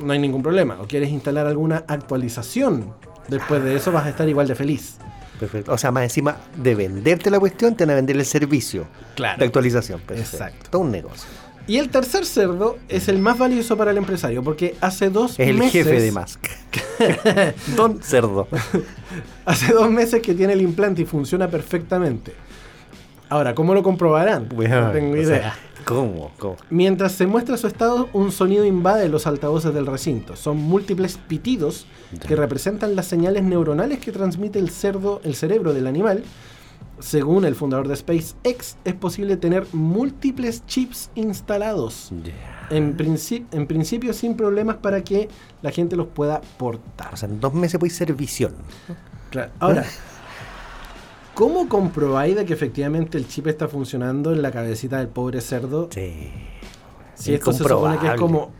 no hay ningún problema. O quieres instalar alguna actualización. Después de eso vas a estar igual de feliz. Perfecto. O sea, más encima de venderte la cuestión, te van a vender el servicio Claro. de actualización. Perfecto. Exacto. Todo un negocio. Y el tercer cerdo es el más valioso para el empresario, porque hace dos Es el meses. jefe de Musk. Don Cerdo. Hace dos meses que tiene el implante y funciona perfectamente. Ahora, ¿cómo lo comprobarán? Bueno, no tengo o sea, idea. ¿Cómo? ¿Cómo? Mientras se muestra su estado, un sonido invade los altavoces del recinto. Son múltiples pitidos que representan las señales neuronales que transmite el cerdo, el cerebro del animal. Según el fundador de SpaceX, es posible tener múltiples chips instalados. En, princi- en principio sin problemas para que la gente los pueda portar. O sea, en dos meses puedes ser visión. Claro. Ahora, ¿cómo comprobáis de que efectivamente el chip está funcionando en la cabecita del pobre cerdo? Sí. Si esto se supone que es como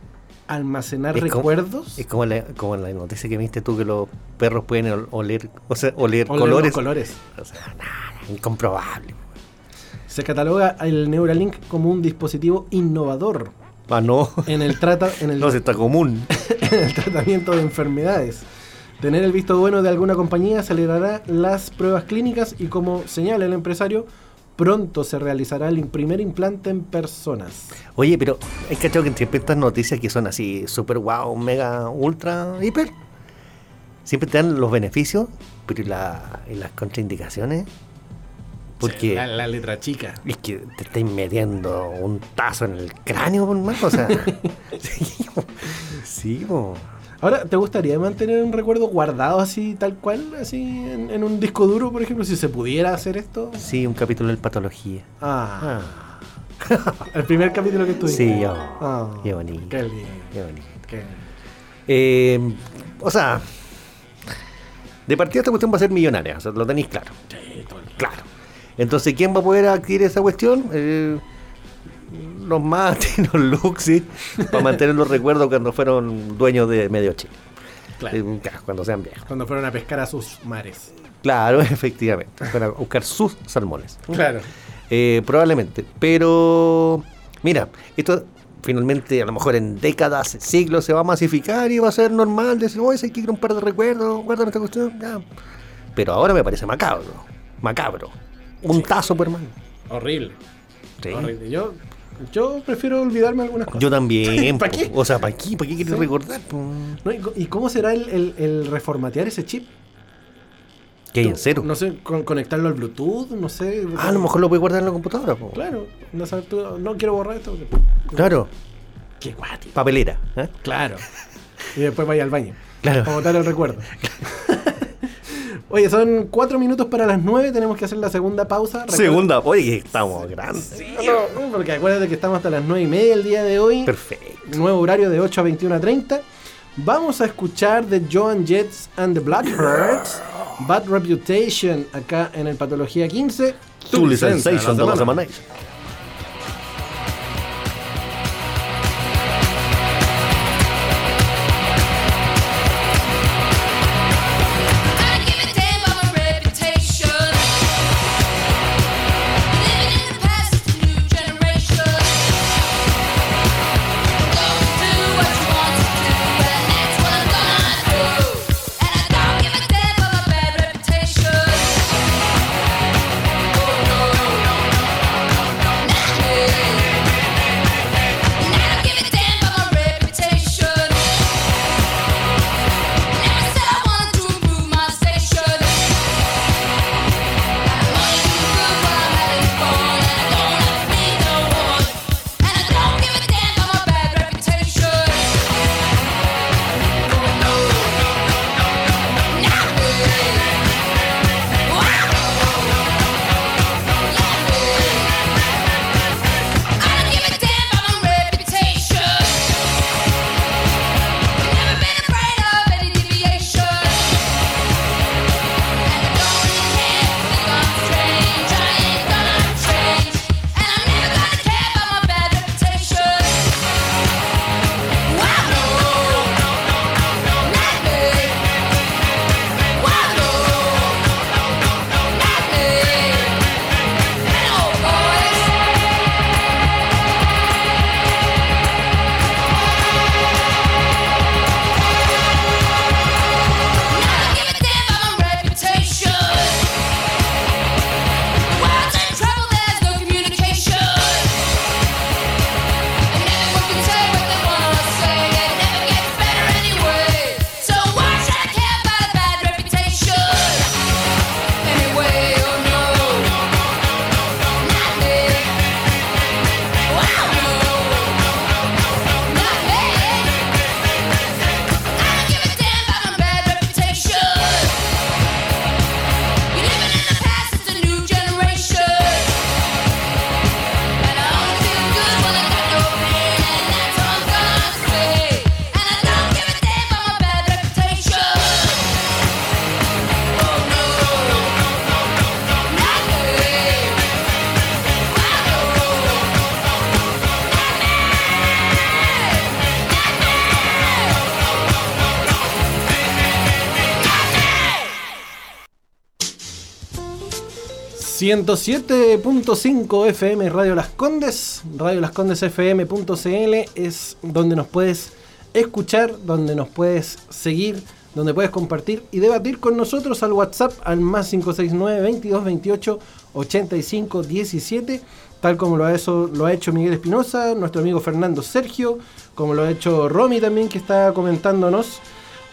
almacenar Es como- recuerdos. Es como la, como la noticia que viste tú que los perros pueden ol- oler, o sea, oler Oler los colores. O sea, nada, incomprobable. Se cataloga el Neuralink como un dispositivo innovador Ah, no. en el, trata, en el, No, si está común. en el tratamiento de enfermedades. Tener el visto bueno de alguna compañía acelerará las pruebas clínicas y como señala el empresario, pronto se realizará el primer implante en personas. Oye, pero hay cachado que siempre estas noticias que son así super wow, mega, ultra, hiper, siempre te dan los beneficios, pero ¿y, la- y las contraindicaciones? Porque La, la letra chica. es que te estáis metiendo un tazo en el cráneo, por más, o sea. sí, po. sí, po. Ahora, ¿te gustaría mantener un recuerdo guardado así, tal cual, así en, en un disco duro, por ejemplo, si se pudiera hacer esto? Sí, un capítulo de patología. Ah, Ah, el primer capítulo que tuviste. sí, yo. Ah, Qué bonito. Qué lindo. Qué bonito. qué- Eh, o sea, De partida esta cuestión va a ser millonaria, o sea, lo tenéis claro. Claro. Entonces, ¿quién va a poder adquirir esa cuestión? Eh, los Mati, los Luxi, para mantener los recuerdos cuando fueron dueños de medio Chile. Claro. Cuando sean viejos. Cuando fueron a pescar a sus mares. Claro, efectivamente. Para buscar sus salmones. Claro. Eh, probablemente. Pero, mira, esto finalmente a lo mejor en décadas, siglos se va a masificar y va a ser normal decir, oye, ir a un par de recuerdos, guardan esta cuestión. ya". Pero ahora me parece macabro. Macabro. Un tazo, por hermano. Horrible. Sí. Horrible. Yo, yo prefiero olvidarme algunas cosas. Yo también. ¿Pa' po. qué? O sea, ¿para qué? ¿Para qué quieres Sí. recordar? No, ¿y, cómo será el, el- el reformatear ese chip? ¿Qué hay en cero? No sé, con- conectarlo al Bluetooth, no sé. Ah, a lo mejor lo puedes guardar en la computadora. po. Claro, no, sabes tú, no quiero borrar esto. porque- Claro. Qué guati. Papelera. ¿eh? Claro. Y después vaya al baño. Claro. Para botar el recuerdo. Oye, son cuatro minutos para las nueve. Tenemos que hacer la segunda pausa. Recuerda- Segunda. Oye, estamos grandes. No, porque acuérdate que estamos hasta las nueve y media el día de hoy. Perfecto. Nuevo horario de 8 a 21 a 30. Vamos a escuchar de Joan Jets and the Blackhearts. Bad Reputation acá en el Patología 15. Tu sensation de la semana. 107.5 FM Radio Las Condes, Radio Las Condes FM.cl es donde nos puedes escuchar, donde nos puedes seguir, donde puedes compartir y debatir con nosotros al WhatsApp al más 569 22 28 85 17, tal como lo ha, hecho, Miguel Espinosa, nuestro amigo Fernando Sergio, como lo ha hecho Romy también que está comentándonos.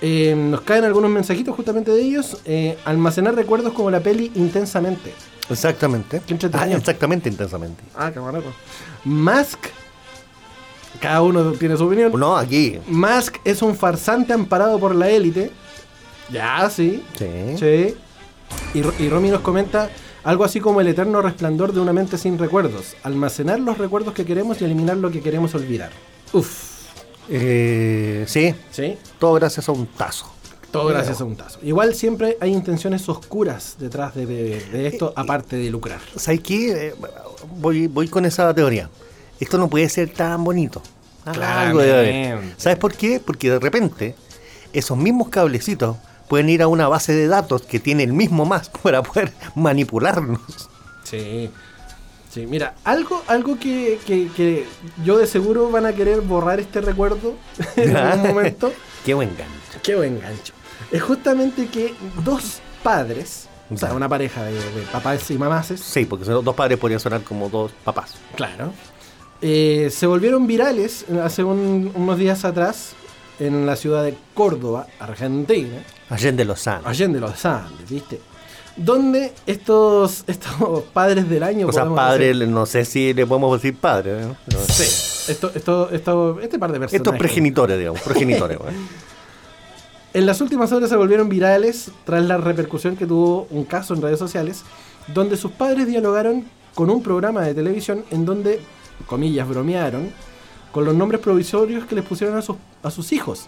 Eh, nos caen algunos mensajitos justamente de ellos. Eh, almacenar recuerdos como la peli intensamente. Exactamente. Qué. Ah, exactamente, intensamente. Ah, qué bonito. Mask. Cada uno tiene su opinión. No, aquí. Mask es un farsante amparado por la élite. Ya, sí. Sí. Sí. Y, y Romy nos comenta algo así como el eterno resplandor de una mente sin recuerdos. Almacenar los recuerdos que queremos y eliminar lo que queremos olvidar. Uf. Eh, sí, ¿Sí? todo gracias a un tazo. Todo gracias a un tazo. Igual siempre hay intenciones oscuras detrás de, de- de esto, aparte de lucrar. ¿Sabes qué? Eh, Voy, voy con esa teoría. Esto no puede ser tan bonito. Algo. Claramente. ¿Sabes por qué? Porque de repente esos mismos cablecitos pueden ir a una base de datos que tiene el mismo más para poder manipularnos. Sí. Sí, mira, algo, algo que, que- que yo de seguro van a querer borrar este recuerdo en algún momento. Qué buen gancho. Qué buen gancho. Es justamente que dos padres, o sea, una pareja de, de papás y mamases, Sí, porque son dos padres podrían sonar como dos papás. claro, eh, se volvieron virales hace un- unos días atrás en la ciudad de Córdoba, Argentina, Allende Lozano. Allende los Andes, ¿viste? Donde estos, estos padres del año. O sea, podemos padre, decir- no sé si le podemos decir padre. ¿no? Sí, esto, esto, esto, este par de personas. Estos progenitores, digamos, progenitores. güey. En las últimas horas se volvieron virales tras la repercusión que tuvo un caso en redes sociales, donde sus padres dialogaron con un programa de televisión en donde, comillas, bromearon con los nombres provisorios que les pusieron a sus, a sus hijos.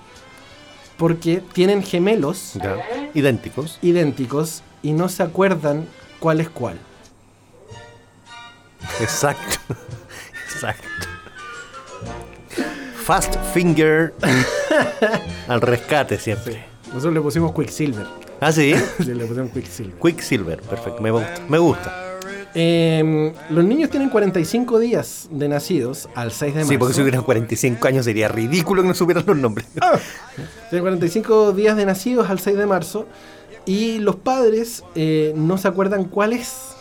Porque tienen gemelos Ya. Idénticos. idénticos y no se acuerdan cuál es cuál. Exacto. Exacto. Fast Finger al rescate siempre. Nosotros le pusimos Quicksilver. Ah, sí. Sí, le pusimos Quicksilver. Quicksilver, perfecto. Me gusta. Me gusta. Eh, los niños tienen 45 días de nacidos al 6 de marzo. Sí, porque si hubieran 45 años sería ridículo que no supieran los nombres. Tienen 45 días de nacidos al 6 de marzo. Y los padres eh, no se acuerdan cuál es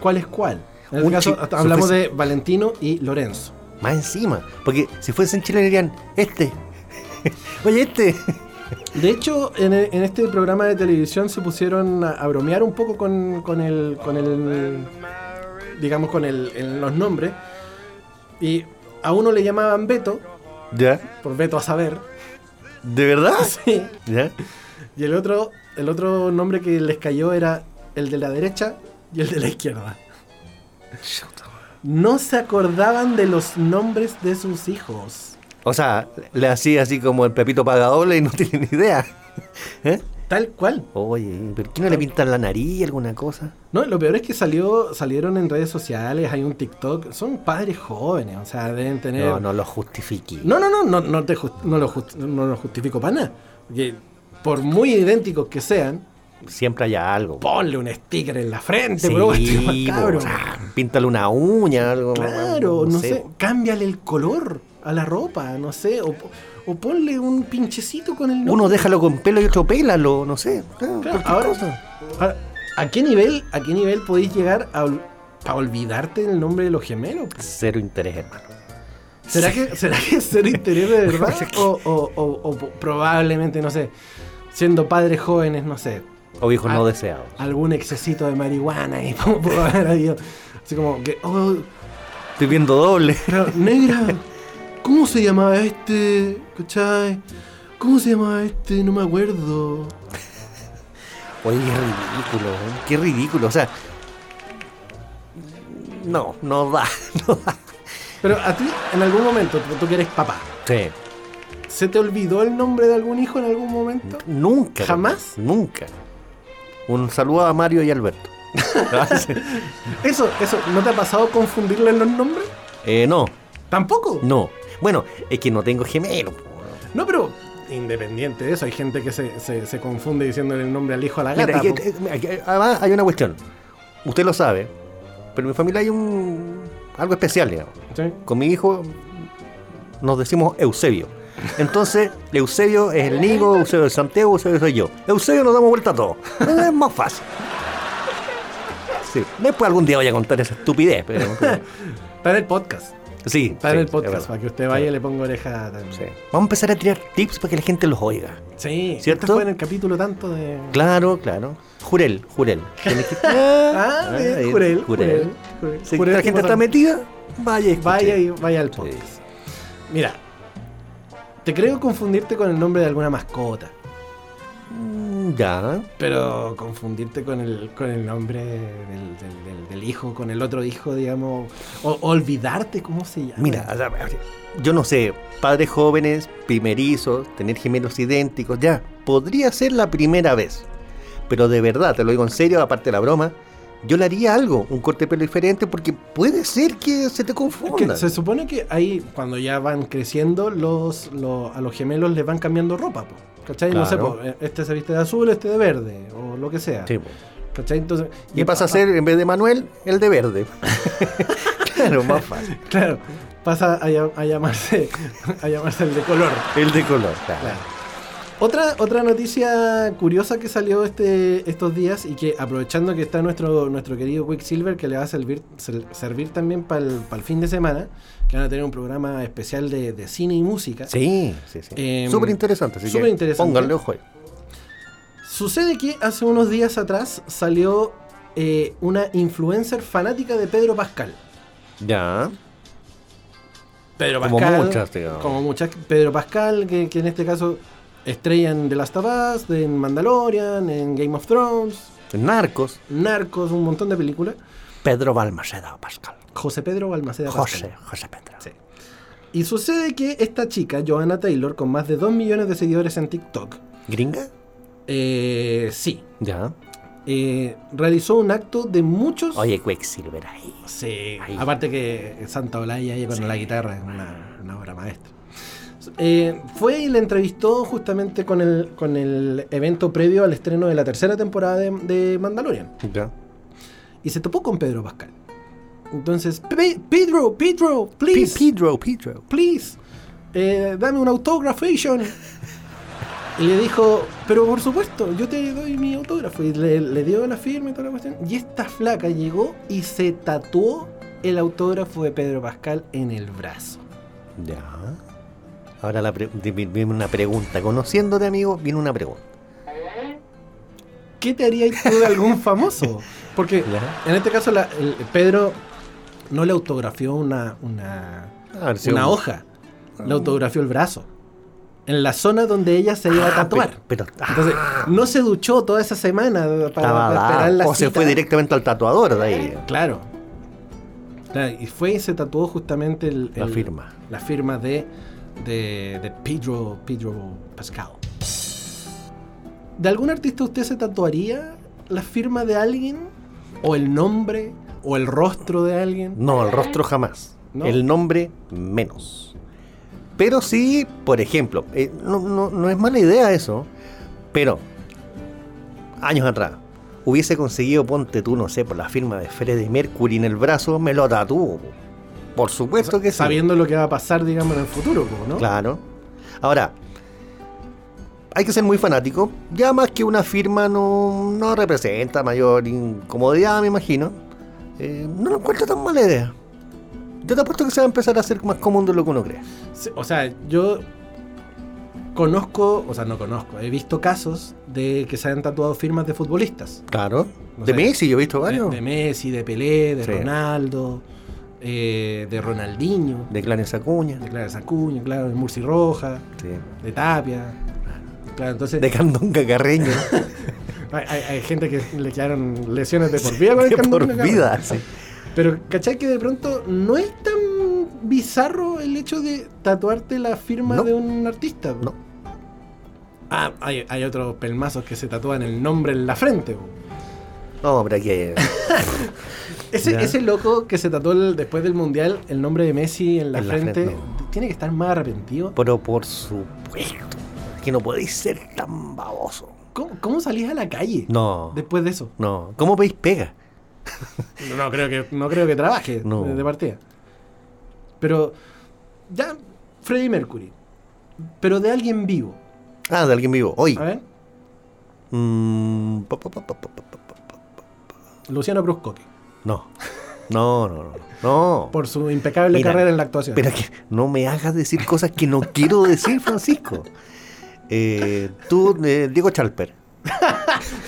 cuál. Es cuál. En este caso, hablamos de Valentino y Lorenzo. Más encima. Porque si fuesen chilenos dirían, este. Oye, este. De hecho, en, e- en este programa de televisión se pusieron a, a bromear un poco con, con el. con el. digamos con el, en los nombres. Y a uno le llamaban Beto, ¿Ya? por Beto a saber. ¿De verdad? Sí. ¿Ya? Y el otro, el otro nombre que les cayó era el de la derecha y el de la izquierda. No se acordaban de los nombres de sus hijos. O sea, le hacía así como el Pepito paga doble y no tiene ni idea. ¿Eh? Tal cual. Oye, ¿por qué no le pintan la nariz alguna cosa? No, lo peor es que salió, salieron en redes sociales, hay un TikTok. Son padres jóvenes, o sea, deben tener. No, no lo justifique. no, no, no, no, no te jus- no lo, just- no lo justifico para nada. Porque por muy idénticos que sean, Siempre hay algo. ponle un sticker en la frente, Sí, último, po, cabrón. píntale una uña, algo. Claro, no, sé, po. cámbiale el color a la ropa, no sé, o, o ponle un pinchecito con el nombre. Uno déjalo con pelo y otro pélalo, no sé. Claro, Claro, cualquier ahora, cosa. ahora, ¿a qué nivel, a qué nivel podéis llegar a, a olvidarte el nombre de los gemelos? Cero interés, hermano. ¿Será que, ¿será que es cero interés de verdad? o, o- probablemente, no sé, siendo padres jóvenes, no sé, O hijos no Ah. deseados. algún excesito de marihuana y haber. Así como que, oh, Estoy viendo doble. Pero, negra, ¿cómo se llamaba este? ¿Cachai? ¿Cómo se llamaba este? No me acuerdo. Oye, qué ridículo, ¿eh? qué ridículo. O sea, no, no da, no da. Pero a ti, en algún momento, tú, tú que eres papá, Sí, ¿se te olvidó el nombre de algún hijo en algún momento? nunca. ¿Jamás? Nunca. Un saludo a Mario y Alberto. Eso, eso, ¿no te ha pasado confundirle en los nombres? eh, no, ¿Tampoco? no. Bueno, es que no tengo gemelo. No, pero independiente de eso, hay gente que se, se, se confunde diciéndole el nombre al hijo a la Mira, gata. aquí- po. aquí- además hay una cuestión. Usted lo sabe, pero en mi familia hay un algo especial, digamos. ¿Sí? Con mi hijo nos decimos Eusebio. Entonces, Eusebio es el Nico, Eusebio es Santiago, Eusebio soy yo. Eusebio nos damos vuelta a todo. Es más fácil. Sí. Después algún día voy a contar esa estupidez, pero- Está en el podcast. Sí. Sí, el podcast, verdad. para que usted vaya y le ponga oreja también. Sí. Vamos a empezar a tirar tips para que la gente los oiga. Sí, ¿Cierto? Este fue en el capítulo tanto de. Claro, claro. Jurel, Jurel. Que- Ah, Ah, Jurel, Jurel. Jurel. Si Jurel la gente está metida, vaya. y. Vaya y vaya al podcast. Mira, te creo confundirte con el nombre de alguna mascota. Mm, ya. Pero confundirte con el, con el nombre del, del- del- del hijo, con el otro hijo, digamos, o olvidarte cómo se llama. Mira, yo no sé, padres jóvenes, primerizos, tener gemelos idénticos, ya, podría ser la primera vez. Pero de verdad, te lo digo en serio, aparte de la broma, yo le haría algo, un corte de pelo diferente, porque puede ser que se te Es que confunda. se supone que ahí, cuando ya van creciendo, los, los- a los gemelos les van cambiando ropa, po, ¿cachai? No sé, Claro. po, este se viste de azul, este de verde, o lo que sea. Sí, po. ¿Cachai? Entonces, y pasa a ser, en vez de Manuel, el de verde. claro, más fácil. Claro, pasa a, llam- a llamarse a llamarse el de color. El de color, claro. Claro. Otra, otra noticia curiosa que salió este, estos días y que aprovechando que está nuestro, nuestro querido Quicksilver que le va a servir, ser- servir también para el, fin de semana, que van a tener un programa especial de, de cine y música. Sí, sí, sí. Em, súper interesante, así súper interesante. pónganle ojo ahí. Sucede que hace unos días atrás salió eh, una influencer fanática de Pedro Pascal. Ya. Pedro Como Pascal. muchas, digamos. Como muchas. Pedro Pascal, que, que en este caso estrella en The Last of Us, en Mandalorian, en Game of Thrones, Narcos. Narcos, un montón de películas. Pedro Balmaceda Pascal. José Pedro Balmaceda José. José Pedro. Sí. Y sucede que esta chica, Joanna Taylor, con más de 2 millones de seguidores en TikTok, ¿Gringa? eh, sí, Ya. eh, realizó un acto de muchos. Oye, Quicksilver ahí. Sí, Ahí. aparte que Santa Olaya ahí con la guitarra es una, una obra maestra. Eh, fue y la entrevistó justamente con el, con el evento previo al estreno de la tercera temporada de, de Mandalorian. Ya. Y se topó con Pedro Pascal. Entonces, "Pe- Pedro, Pedro, please, Pedro, Pedro. please, eh, dame un autografation. Y le dijo, pero por supuesto, yo te doy mi autógrafo. Y le, le dio la firma y toda la cuestión. Y esta flaca llegó y se tatuó el autógrafo de Pedro Pascal en el brazo. Ya. Ahora la pre- di- viene una pregunta. Conociéndote, amigo, viene una pregunta. ¿Qué te harías tú de algún famoso? Porque en este caso la- el- Pedro no le autografió una, una, A ver si una un- hoja, le autografió el brazo. En la zona donde ella se iba a Ah, tatuar. Pero, pero- Entonces, no se duchó toda esa semana para, esperar la O se fue directamente al tatuador de ahí. Claro. Claro, Y fue y se tatuó justamente el- La firma. La firma de, de, de Pedro, Pedro Pascal. ¿De algún artista usted se tatuaría la firma de alguien? ¿O el nombre? ¿O el rostro de alguien? No, el rostro jamás. ¿No? El nombre menos. Pero sí, por ejemplo, eh, no, no- no es mala idea eso, pero años atrás hubiese conseguido, ponte tú, no sé, por la firma de Freddie Mercury en el brazo, me lo tatúo. po. Por supuesto que sí. Sabiendo lo que va a pasar, digamos, en el futuro, ¿no? Claro. Ahora, hay que ser muy fanático. Ya más que una firma no, no representa mayor incomodidad, me imagino. Eh, no lo encuentro tan mala idea. Yo te apuesto que se va a empezar a hacer más común de lo que uno cree. Sí, O sea, yo conozco, o sea, no conozco, he visto casos de que se han tatuado firmas de futbolistas. Claro. No de sé. Messi, yo he visto varios. de Messi, de Pelé, de Sí. Ronaldo, eh, de Ronaldinho, De Clarence Acuña. de Clara Sacuña, claro, de Murci Roja, Sí. de Tapia. Claro, entonces De Candonga Carreño. hay, hay- hay gente que le quedaron lesiones de por vida con el de candón por vida. sí. Pero, ¿cachai que de pronto no es tan bizarro el hecho de tatuarte la firma No. de un artista? No. Ah, hay, hay otros pelmazos que se tatúan el nombre en la frente. po. No, pero aquí. Ese, Ya. ese loco que se tatuó el- después del mundial el nombre de Messi en la En la frente, frente, tiene que estar más arrepentido. Pero por supuesto. Que no podéis ser tan baboso. ¿Cómo, salís a la calle? No. Después de eso. No. ¿Cómo veis pega? no, creo que, no creo que trabaje de partida. Pero ya Freddie Mercury. Pero de alguien vivo. Ah, de alguien vivo. Hoy. A ver. Luciano Bruscotti. No. No, no, no, no. Por su impecable carrera en la actuación. Pero que no me hagas decir cosas que no quiero decir, Francisco. Eh, tú, eh, Diego Chalper.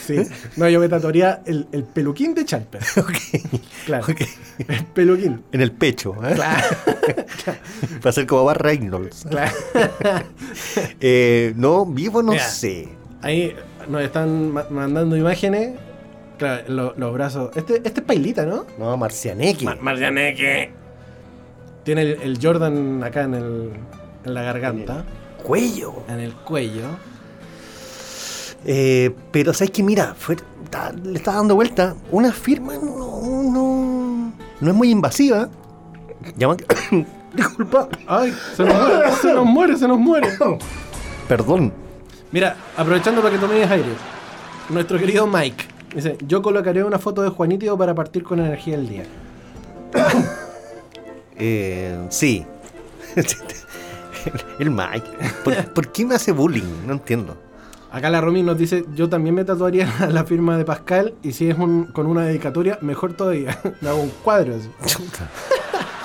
Sí. No, yo me tatuaría el, el peluquín de Chalper. Ok. Claro. El peluquín. En el pecho. ¿eh? Claro. Para ser como Bar Reynolds. claro. Eh, no, vivo no Mira. sé. Ahí nos están ma- mandando imágenes. Claro, lo- los brazos. Este, este es Pailita, ¿no? No, Marcianeque. Ma- Marcianeque. Tiene el, el Jordan acá en, el, en la garganta, Cuello. en el cuello. Eh, pero sabes que mira, fue, ta- le estaba dando vuelta. Una firma no, no, no es muy invasiva. Llaman. Disculpa. Ay, se nos muere, se nos muere, se nos muere. Perdón. Mira, aprovechando para que tomes aire, nuestro querido Mike dice: Yo colocaré una foto de Juanito para partir con energía el día. Eh, sí. El Mike. ¿Por, por qué me hace bullying? No entiendo. Acá la Romy nos dice: Yo también me tatuaría la firma de Pascal y si es un- con una dedicatoria, mejor todavía. Me hago un cuadro así.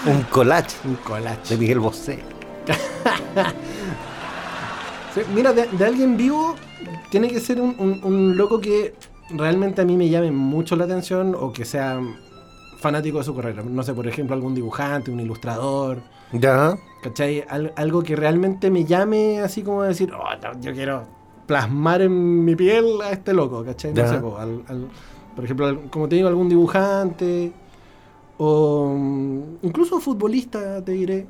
Un collage Un de collage. Miguel Bosé. Sí, mira, de, de alguien vivo tiene que ser un, un- un loco que realmente a mí me llame mucho la atención o que sea fanático de su carrera. No sé, por ejemplo, algún dibujante, un ilustrador, Ya. ¿Cachai? Al- algo que realmente me llame así como decir, oh, no, yo quiero plasmar en mi piel a este loco, ¿cachai? No sé, po, al- al- por ejemplo, como te digo, algún dibujante o mm, incluso futbolista, te diré.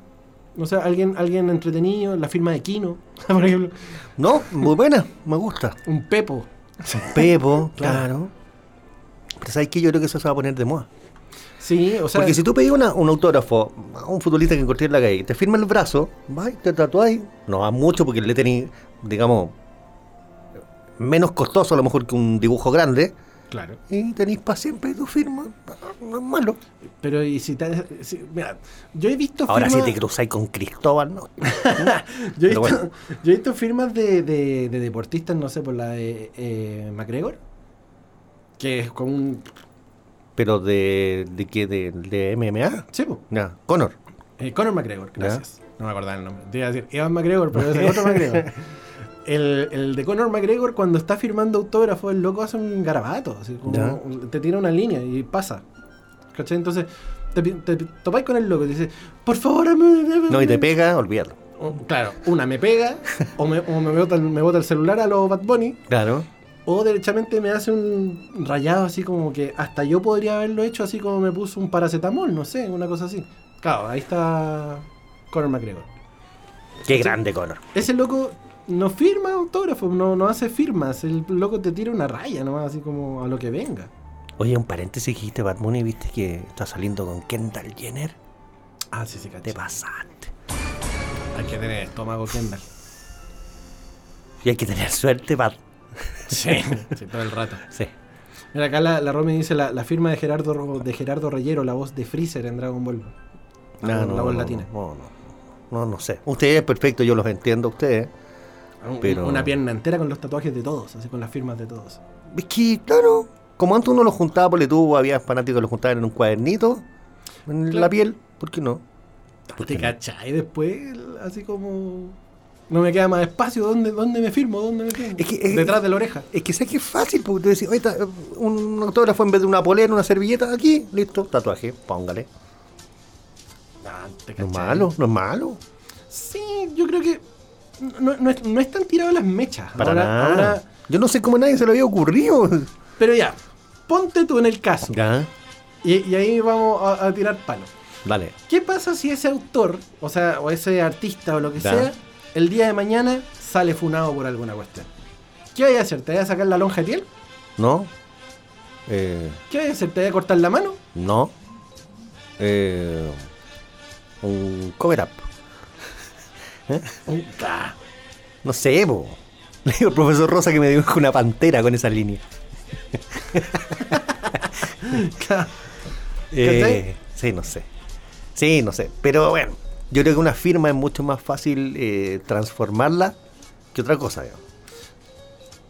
No sé, alguien, alguien entretenido, la firma de Kino, por ejemplo. No, muy buena. Me gusta. Un Pepo. Pepo, Claro. claro. Pero ¿sabes qué? Yo creo que eso se va a poner de moda. Sí, o sea. Porque si tú pedís una- un autógrafo a un futbolista que encontré en la calle, te firma el brazo, vas, te tatuáis, no va mucho porque le tenéis, digamos, menos costoso a lo mejor que un dibujo grande, Claro. y tenéis para siempre tu firma, no es malo. Pero y si te. si- mira, yo he visto Ahora si firmas. te cruzáis con Cristóbal, no. yo, he visto, bueno. yo he visto firmas de, de- de deportistas, no sé, por la de eh, McGregor. Que es como un. Pero de, de qué, de, de MMA, Sí, ya, Conor. Eh, Conor McGregor, gracias. No me acordaba el nombre. Te iba a decir Evan McGregor, pero es el otro McGregor. El, el de Conor McGregor, cuando está firmando autógrafo, el loco hace un garabato. Así como te tira una línea y pasa. ¿Cachai? Entonces, te, te pi- topáis con el loco y dices, por favor, hazme- No, y te pega, olvídalo. O- Claro, una me pega, o me, o me bota, me bota el celular a los Bad Bunny, Claro. O derechamente me hace un rayado así como que hasta yo podría haberlo hecho así como me puso un paracetamol, no sé, una cosa así. Claro, ahí está Conor McGregor. Qué grande Conor. Ese loco no firma autógrafos, no, no hace firmas, el loco te tira una raya nomás, así como a lo que venga. Oye, un paréntesis que dijiste Bad Bunny, viste que está saliendo con Kendall Jenner. Ah, sí, sí, Te caché. pasaste. Hay que tener estómago, Kendall. Y hay que tener suerte, Bad. Sí, sí, todo el rato. Sí. Mira, acá la, la Romy dice la, la firma de Gerardo, de Gerardo Reyero, la voz de Freezer en Dragon Ball. La, la voz latina. No, no, no, no sé. Ustedes, perfecto, yo los entiendo a ustedes. Un- Pero- Una pierna entera con los tatuajes de todos, así con las firmas de todos. Es que, claro, como antes uno los juntaba, por tú, había fanáticos que los juntaban en un cuadernito, en Claro. la piel, ¿por qué no? ¿Por ¿Te cachai? Después, así como. No me queda más espacio. ¿Dónde, dónde me firmo? ¿Dónde me firmo? Es que- es- Detrás de la oreja. Es que sé que es fácil, porque tú decís, oye, ta- un autógrafo en vez de una polera, una servilleta, aquí, listo, tatuaje, póngale. Ah, ¿te No es malo, no es malo. Sí, yo creo que. No, no, es, no es tan tirado las mechas. Para ahora, nada. ahora- Yo no sé cómo a nadie se le había ocurrido. pero ya, ponte tú en el caso. Ya, Y, y ahí vamos a, a tirar palo. dale. ¿Qué pasa si ese autor, o sea, o ese artista o lo que Ya. sea, el día de mañana sale funado por alguna cuestión? ¿Qué vaya a hacer? ¿Te vas a sacar la lonja de piel? ¿No? Eh, ¿Qué vaya a hacer? ¿Te vas a cortar la mano? no. Eh, un cover up. Un- ah, No sé, po. Le digo al profesor Rosa que me dibuje una pantera con esa línea. claro. Eh, sí, no sé. Sí, no sé. Pero bueno, yo creo que una firma es mucho más fácil eh, transformarla que otra cosa. digamos.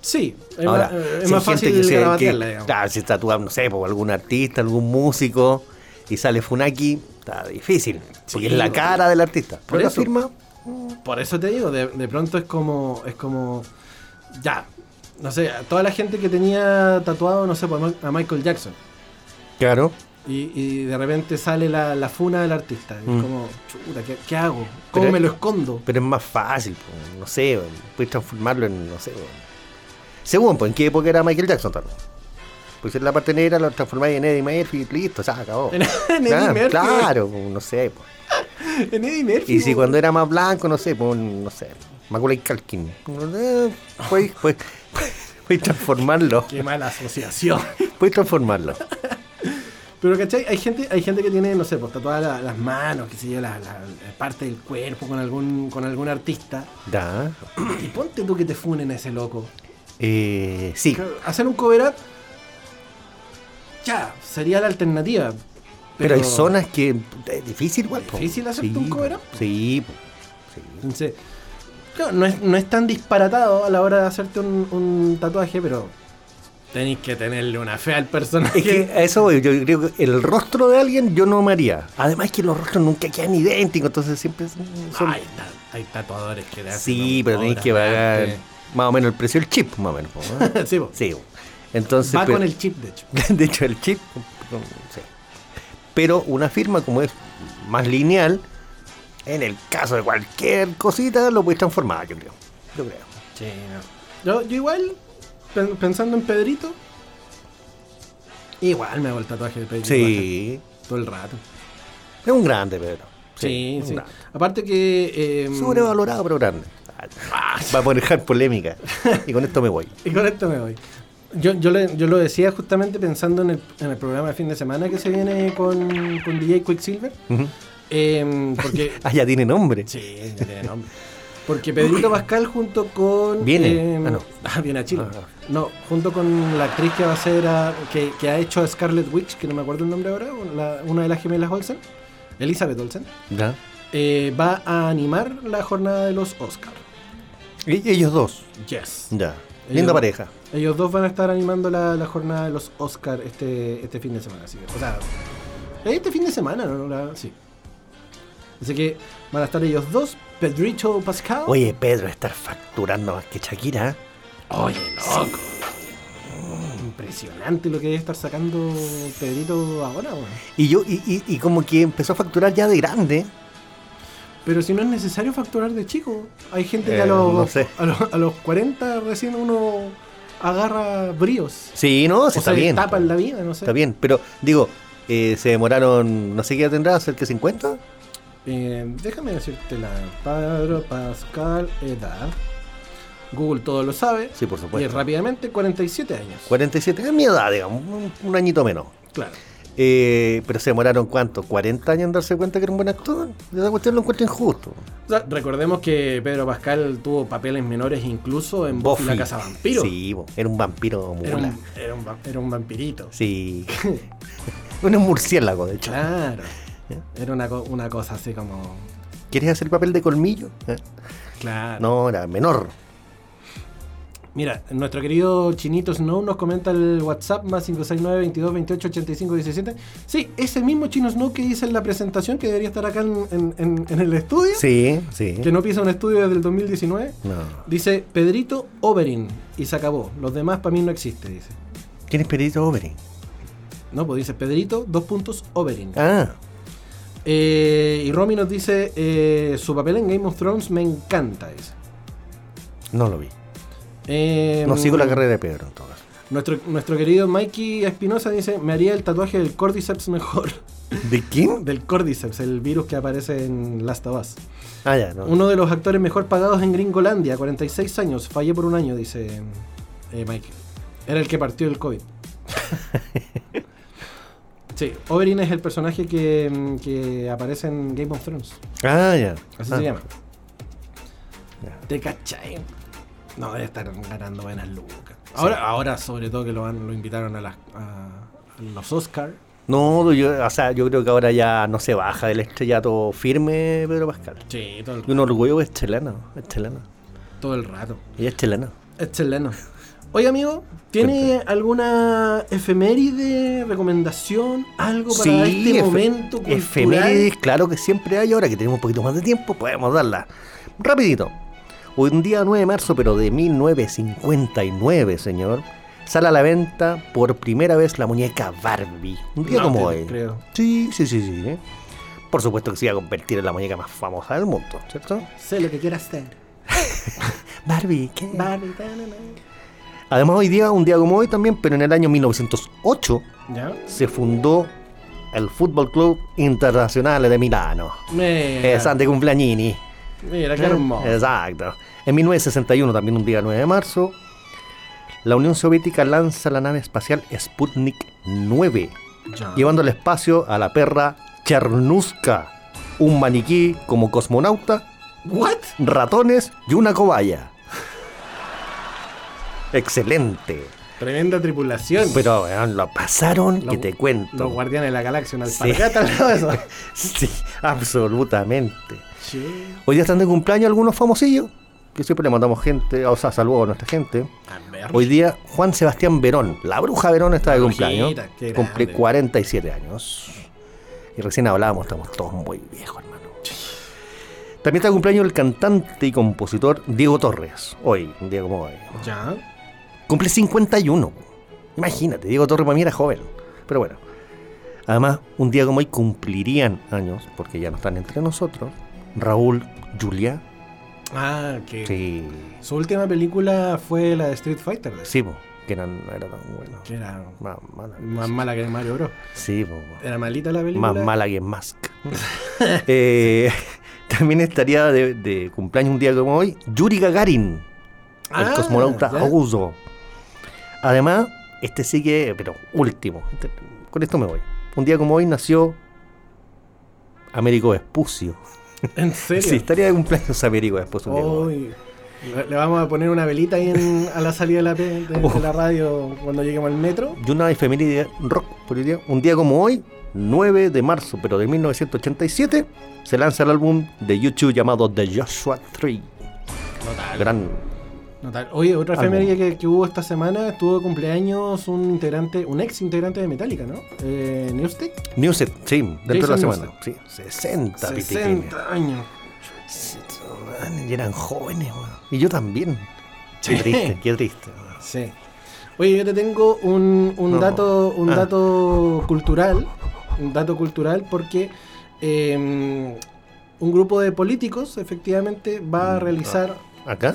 Sí, es Ahora, más, eh, es si más hay gente fácil que se- que- digamos. Claro, si tatúa, no sé, por algún artista, algún músico y sale Funaki, está difícil. Porque Sí, es la porque- cara del artista. por eso. firma, Por eso te digo, de, de pronto es como, es como, ya, no sé, toda la gente que tenía tatuado, no sé, pues, a Michael Jackson. claro. Y, y de repente sale la, la funa del artista. Y Mm. es como, chuta, ¿qué, qué hago? ¿Cómo Pero- me lo escondo? Pero es más fácil, po, no sé, puedes transformarlo en, no sé. Según, pues, ¿en qué época era Michael Jackson también? Pues en la parte negra lo transformáis en Eddie Murphy, listo, ya acabó. En- en Eddie Murphy. Claro, pues, no sé. pues. En Eddie Murphy. Y si cuando era más blanco, no sé, pues, no sé, Macaulay Culkin. Eh, pues, puedes transformarlo. Qué mala asociación. Puedes transformarlo. Pero, ¿cachai? Hay gente, hay gente que tiene, no sé, pues tatuadas la- las manos, que sé yo, la, parte del cuerpo con algún, con algún artista. Ya. Y ponte tú que te funen a ese loco. Eh, sí. Hacer un cover up, ya, sería la alternativa. Pero, hay zonas que es difícil igual. po. ¿Difícil hacerte un cover up? Sí, sí. Entonces, claro, no es, no es tan disparatado a la hora de hacerte un, un tatuaje, pero tenéis que tenerle una fe al personaje. Es que a eso voy, yo creo que el rostro de alguien yo no me haría. Además que los rostros nunca quedan idénticos, entonces siempre son... Ay, hay tatuadores que le hacen sí, pero tenéis que pagar más o menos el precio del chip, más o menos. ¿no? sí, sí, entonces... va pero- con el chip, de hecho. de hecho, el chip... sí. Pero una firma como es más lineal, en el caso de cualquier cosita, lo puedes transformar, yo creo. Yo creo. Sí, no. Yo, yo igual, pensando en Pedrito, igual me hago el tatuaje de Pedrito. Sí. Todo el rato. Es un grande, Pedro. Sí, sí. Aparte que... eh, Sobrevalorado, pero grande. Va a poner polémica. Y con esto me voy. Y con esto me voy. Yo, yo, le- yo lo decía justamente pensando en el, en el programa de fin de semana que se viene con, con DJ Quicksilver. Em, porque. Ah, ya tiene nombre. sí, ya tiene nombre. Porque Pedrito Pascal junto con. Viene. em, Ah, no. ah, viene a Chile. Ah, No, junto con la actriz que va a ser. a- que, que ha hecho a Scarlet Witch, que no me acuerdo el nombre ahora, la- una de las gemelas Olsen, Elizabeth Olsen, Ya. eh, va a animar la jornada de los Oscars. Y ellos dos. Yes. Ya. Ellos- Linda pareja. Ellos dos van a estar animando la, la jornada de los Oscar este, este fin de semana. Así que, o sea, este fin de semana, ¿no? La- sí. Así que van a estar ellos dos, Pedrito Pascal. Oye, Pedro, estar facturando más que Shakira. Oye, loco. Impresionante lo que debe estar sacando Pedrito ahora. Y yo, y, y, y como que empezó a facturar ya de grande. Pero si no es necesario facturar de chico. Hay gente que Eh, a, los, no sé. a, los, a los 40 recién uno agarra bríos. Sí, no, o sí, está se bien. tapa en la vida, no sé. Está bien, pero digo, eh, se demoraron, no sé qué tendrá, cerca de 50. Eh, déjame decirte la Pedro Pascal edad. Google todo lo sabe. Sí, por Y supuesto. es rápidamente 47 años. 47, es mi edad, digamos, un, un añito menos. Claro. Eh, pero se demoraron cuánto, 40 años en darse cuenta que era un buen actor. Esa cuestión lo encuentro injusto. O sea, recordemos que Pedro Pascal tuvo papeles menores incluso en Buffy, la Casa Vampiro. Sí, era un vampiro Era mula. un, era, un, era un vampirito. Sí. un murciélago, de hecho. Claro. Era una, una cosa así como. ¿Quieres hacer el papel de colmillo? Eh, Claro. No, era menor. Mira, nuestro querido Chinito Snow nos comenta el WhatsApp más 569 22 28 85 17. Sí, ese mismo Chino Snow que dice en la presentación que debería estar acá en, en- en- en el estudio. Sí, sí. Que no pisa un estudio desde el 2019. No. Dice Pedrito Oberyn y se acabó. Los demás para mí no existe, dice. ¿Quién es Perito Oberyn? No, pues dice Pedrito, dos puntos Oberyn. Ah, Eh, y Romy nos dice eh, su papel en Game of Thrones me encanta, dice. no lo vi. Eh, No sigo la carrera de Pedro, en todo caso. Nuestro, nuestro querido Mikey Espinosa dice, me haría el tatuaje del Cordyceps mejor. ¿De quién? del Cordyceps, el virus que aparece en Last of Us. Ah, ya, no. Uno de los actores mejor pagados en Gringolandia, 46 años, fallé por un año, dice Mike. Era el que partió del COVID. sí, Oberyn es el personaje que, mm, que aparece en Game of Thrones. Ah, ya. Así Ah. se llama. Ya. ¿Te cachai? No, debe estar ganando buenas lucas. Ahora, ahora sobre todo que lo, han- lo invitaron a, las, a, los Oscars. No, yo, o sea, yo creo que ahora ya no se baja del estrellato firme Pedro Pascal. Sí, todo el, Y un orgullo es chileno, es chileno. todo el rato. Y es chileno. Es chileno. Oye, amigo, ¿tiene alguna efeméride, recomendación, algo para este efe- momento cultural? efemérides, claro que siempre hay. Ahora que tenemos un poquito más de tiempo, podemos darla. Rapidito. Un día 9 de marzo, pero de 1959, señor, sale a la venta por primera vez la muñeca Barbie. Un día No como hoy. creo. Sí, sí, sí, sí. ¿eh? Por supuesto que se iba a convertir en la muñeca más famosa del mundo, ¿cierto? Sé lo que quieras hacer. Barbie, ¿qué? Barbie, ta, na, na. Además, hoy día, un día como hoy también, pero en el año 1908, ¿Ya? se fundó el Fútbol Club Internacional de Milano. Mira, de cumpleañini. mira qué hermoso. Exacto. En 1961, también un día 9 de marzo, la Unión Soviética lanza la nave espacial Sputnik 9, Ya. llevando al espacio a la perra Chernuska, un maniquí como cosmonauta, ¿What? ratones y una cobaya. Excelente. Tremenda tripulación. Pero weón, lo pasaron Lo- que te cuento. Los guardianes de la galaxia, una Sí. alpargata eso. Sí, absolutamente. Sí. Hoy día están de cumpleaños algunos famosillos, que siempre le mandamos gente, o sea, saludos a nuestra gente. Hoy día Juan Sebastián Verón, la bruja Verón está de cumpleaños. Cumple grande. 47 años. Y recién hablábamos, estamos todos muy viejos, hermano. También está de cumpleaños el cantante y compositor Diego Torres. Hoy, un día como hoy. Ya. Cumple 51. Imagínate, Diego Torres para mí era joven. Pero bueno. Además, un día como hoy cumplirían años, porque ya no están entre nosotros, Raúl Julia. Ah, que Sí, su última película fue la de Street Fighter. ¿ves? sí, po, que no, no era tan bueno. Que era Más mala. más mala que Mario Bros. Sí, po. Era malita la película. más mala que Mask. Eh, también estaría de, de cumpleaños un día como hoy, Yuri Gagarin, el Ah, cosmonauta ya. ruso. Además, este sí que, pero último, este- con esto me voy. Un día como hoy nació Américo Vespucio. ¿En serio? Sí, estaría de cumpleaños Américo Vespucio. hoy. Le, vamos a poner una velita ahí en- a la salida de la, pe- de- de la radio cuando lleguemos al metro. Y una efeméride rock por hoy día. Un día como hoy, 9 de marzo, pero de 1987, se lanza el álbum de YouTube llamado The Joshua Tree. Gran. Oye, otra efeméride que, que hubo esta semana estuvo de cumpleaños un integrante, un ex integrante de Metallica, ¿no? Eh, Newstick. Newset, sí, dentro de la semana. Sí, 60, pitiquines. 60 años. Man, Y eran jóvenes, weón. Y yo también. Qué Sí. triste, qué triste. Sí. Oye, yo te tengo un, un No. dato, un Ah. dato cultural, un dato cultural porque eh, un grupo de políticos efectivamente va a realizar, ¿Acá?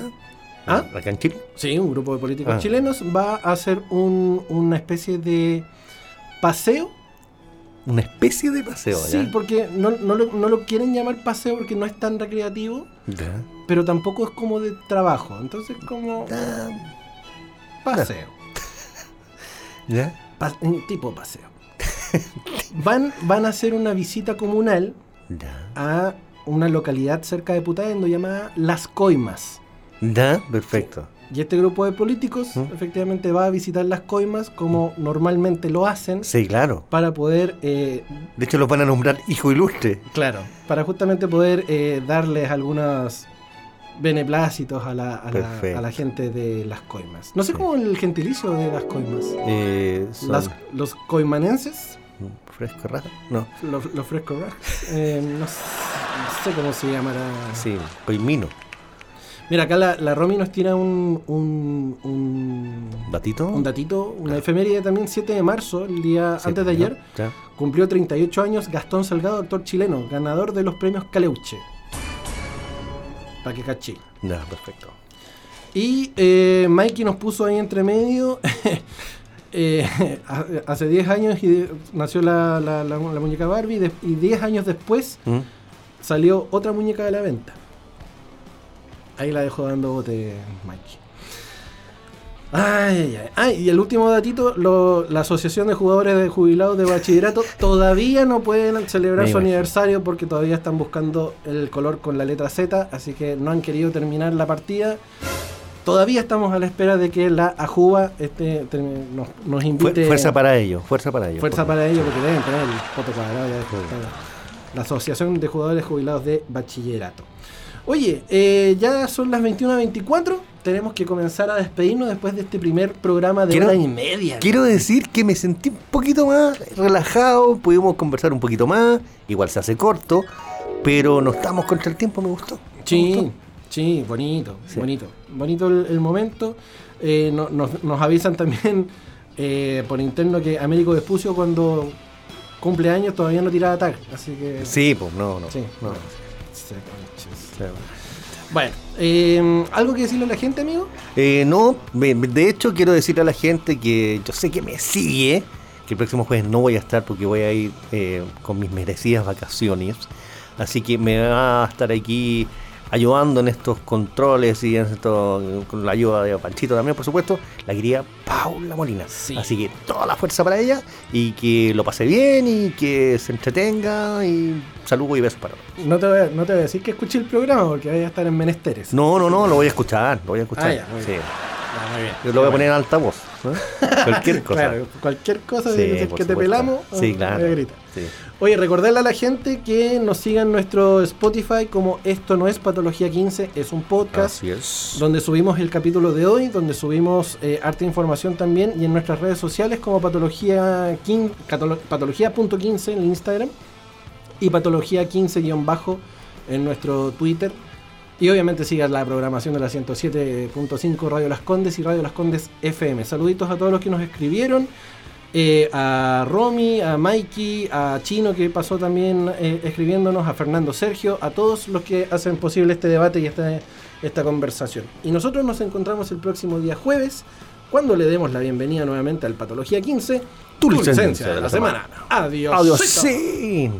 ¿Ah? ¿Acá en Chile? sí, un grupo de políticos Ah. chilenos va a hacer un- una especie de paseo. Una especie de paseo, Sí, ¿ya? porque no, no lo, no lo quieren llamar paseo porque no es tan recreativo, Ya. pero tampoco es como de trabajo. Entonces, como Ah, paseo. ¿Ya? Pa- un tipo paseo. Van, van a hacer una visita comunal a una localidad cerca de Putaendo llamada Las Coimas. Ya, perfecto. Y este grupo de políticos ¿Mm? efectivamente va a visitar Las Coimas como normalmente lo hacen Sí, claro. para poder, eh, De hecho, los van a nombrar hijo ilustre. claro, para justamente poder eh, darles algunos beneplácitos a la, a, la, a la gente de Las Coimas. No sé Sí. cómo el gentilicio de Las Coimas. Eh, son Las- los coimanenses, fresco raro. No, los, Raj, eh, no, sé, no sé cómo se llamará. sí, coimino. Mira, acá la, la Romy nos tira un, un, un, ¿Datito? un datito, una efeméride también, 7 de marzo, el día Sí, antes de ayer, Ya. cumplió 38 años Gastón Salgado, actor chileno, ganador de los premios Caleuche. Para que caché. Ya, perfecto. Y eh, Mikey nos puso ahí entre medio. eh, ha- hace 10 años y nació la, la- la- la muñeca Barbie de- y 10 años después ¿Mm? salió otra muñeca de la venta. Ahí la dejo dando bote, Mikey. Ay, ay, ay. Y el último datito, lo- la Asociación de Jugadores de Jubilados de Bachillerato todavía no pueden celebrar Me su imagino. aniversario porque todavía están buscando el color con la letra Z, así que no han querido terminar la partida. Todavía estamos a la espera de que la Ajuba este, nos, invite. fuerza para ellos, fuerza para ellos. Fuerza para ellos porque deben tener el foto cuadrado. ya. La Asociación de Jugadores Jubilados de Bachillerato. Oye, eh, ya son las 21.24. Tenemos que comenzar a despedirnos después de este primer programa de Quiero- hora y media. Quiero decir que me sentí un poquito más relajado, pudimos conversar un poquito más, igual se hace corto, pero no estamos contra el tiempo, me gustó. Me Sí, gustó. sí, bonito, Sí. bonito. Bonito el, el momento. Eh, no- nos, nos avisan también eh, por interno que Américo Vespucio cuando cumple años todavía no tiraba tag. Así que... Sí, pues no, no. Sí. no. Sí. Bueno, eh, ¿algo que decirle a la gente, amigo? Eh, no, de hecho quiero decirle a la gente que yo sé que me sigue, que el próximo jueves no voy a estar porque voy a ir eh, con mis merecidas vacaciones. Así que me va a estar aquí ayudando en estos controles y en esto, con la ayuda de Panchito también, por supuesto, la querida Paula Molina. Sí. Así que toda la fuerza para ella y que lo pase bien y que se entretenga y saludos y besos para todos. No te, voy a, no te voy a decir que escuche el programa porque vaya a estar en menesteres. No, no, no, lo voy a escuchar, lo voy a escuchar. Ah, ya, muy sí. bien. Ah, muy bien. Yo lo voy a poner en altavoz. ¿no? Cualquier cosa. Claro, cualquier cosa Sí, que te supuesto. pelamos. Sí, claro. voy a gritar. Sí. Oye, recordarle a la gente que nos siga en nuestro Spotify como Esto no es Patología 15, es un podcast Así es. donde subimos el capítulo de hoy, donde subimos eh, arte información también y en nuestras redes sociales como patología quin- catolo- patología.15 en Instagram y patología 15-bajo en nuestro Twitter. Y obviamente sigan la programación de la 107.5 Radio Las Condes y Radio Las Condes FM. Saluditos a todos los que nos escribieron. Eh, a Romy, a Mikey, a Chino que pasó también eh, escribiéndonos, a Fernando Sergio, a todos los que hacen posible este debate y esta, esta conversación. Y nosotros nos encontramos el próximo día jueves cuando le demos la bienvenida nuevamente al Patología 15, tu licencia de la semana. Adiós. Adiós. Sí.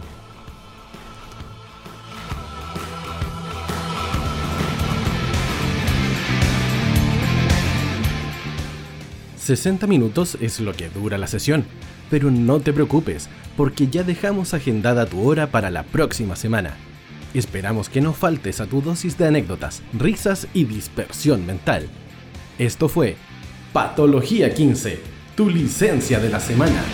60 minutos es lo que dura la sesión, pero no te preocupes, porque ya dejamos agendada tu hora para la próxima semana. Esperamos que no faltes a tu dosis de anécdotas, risas y dispersión mental. Esto fue Patología 15, tu licencia de la semana.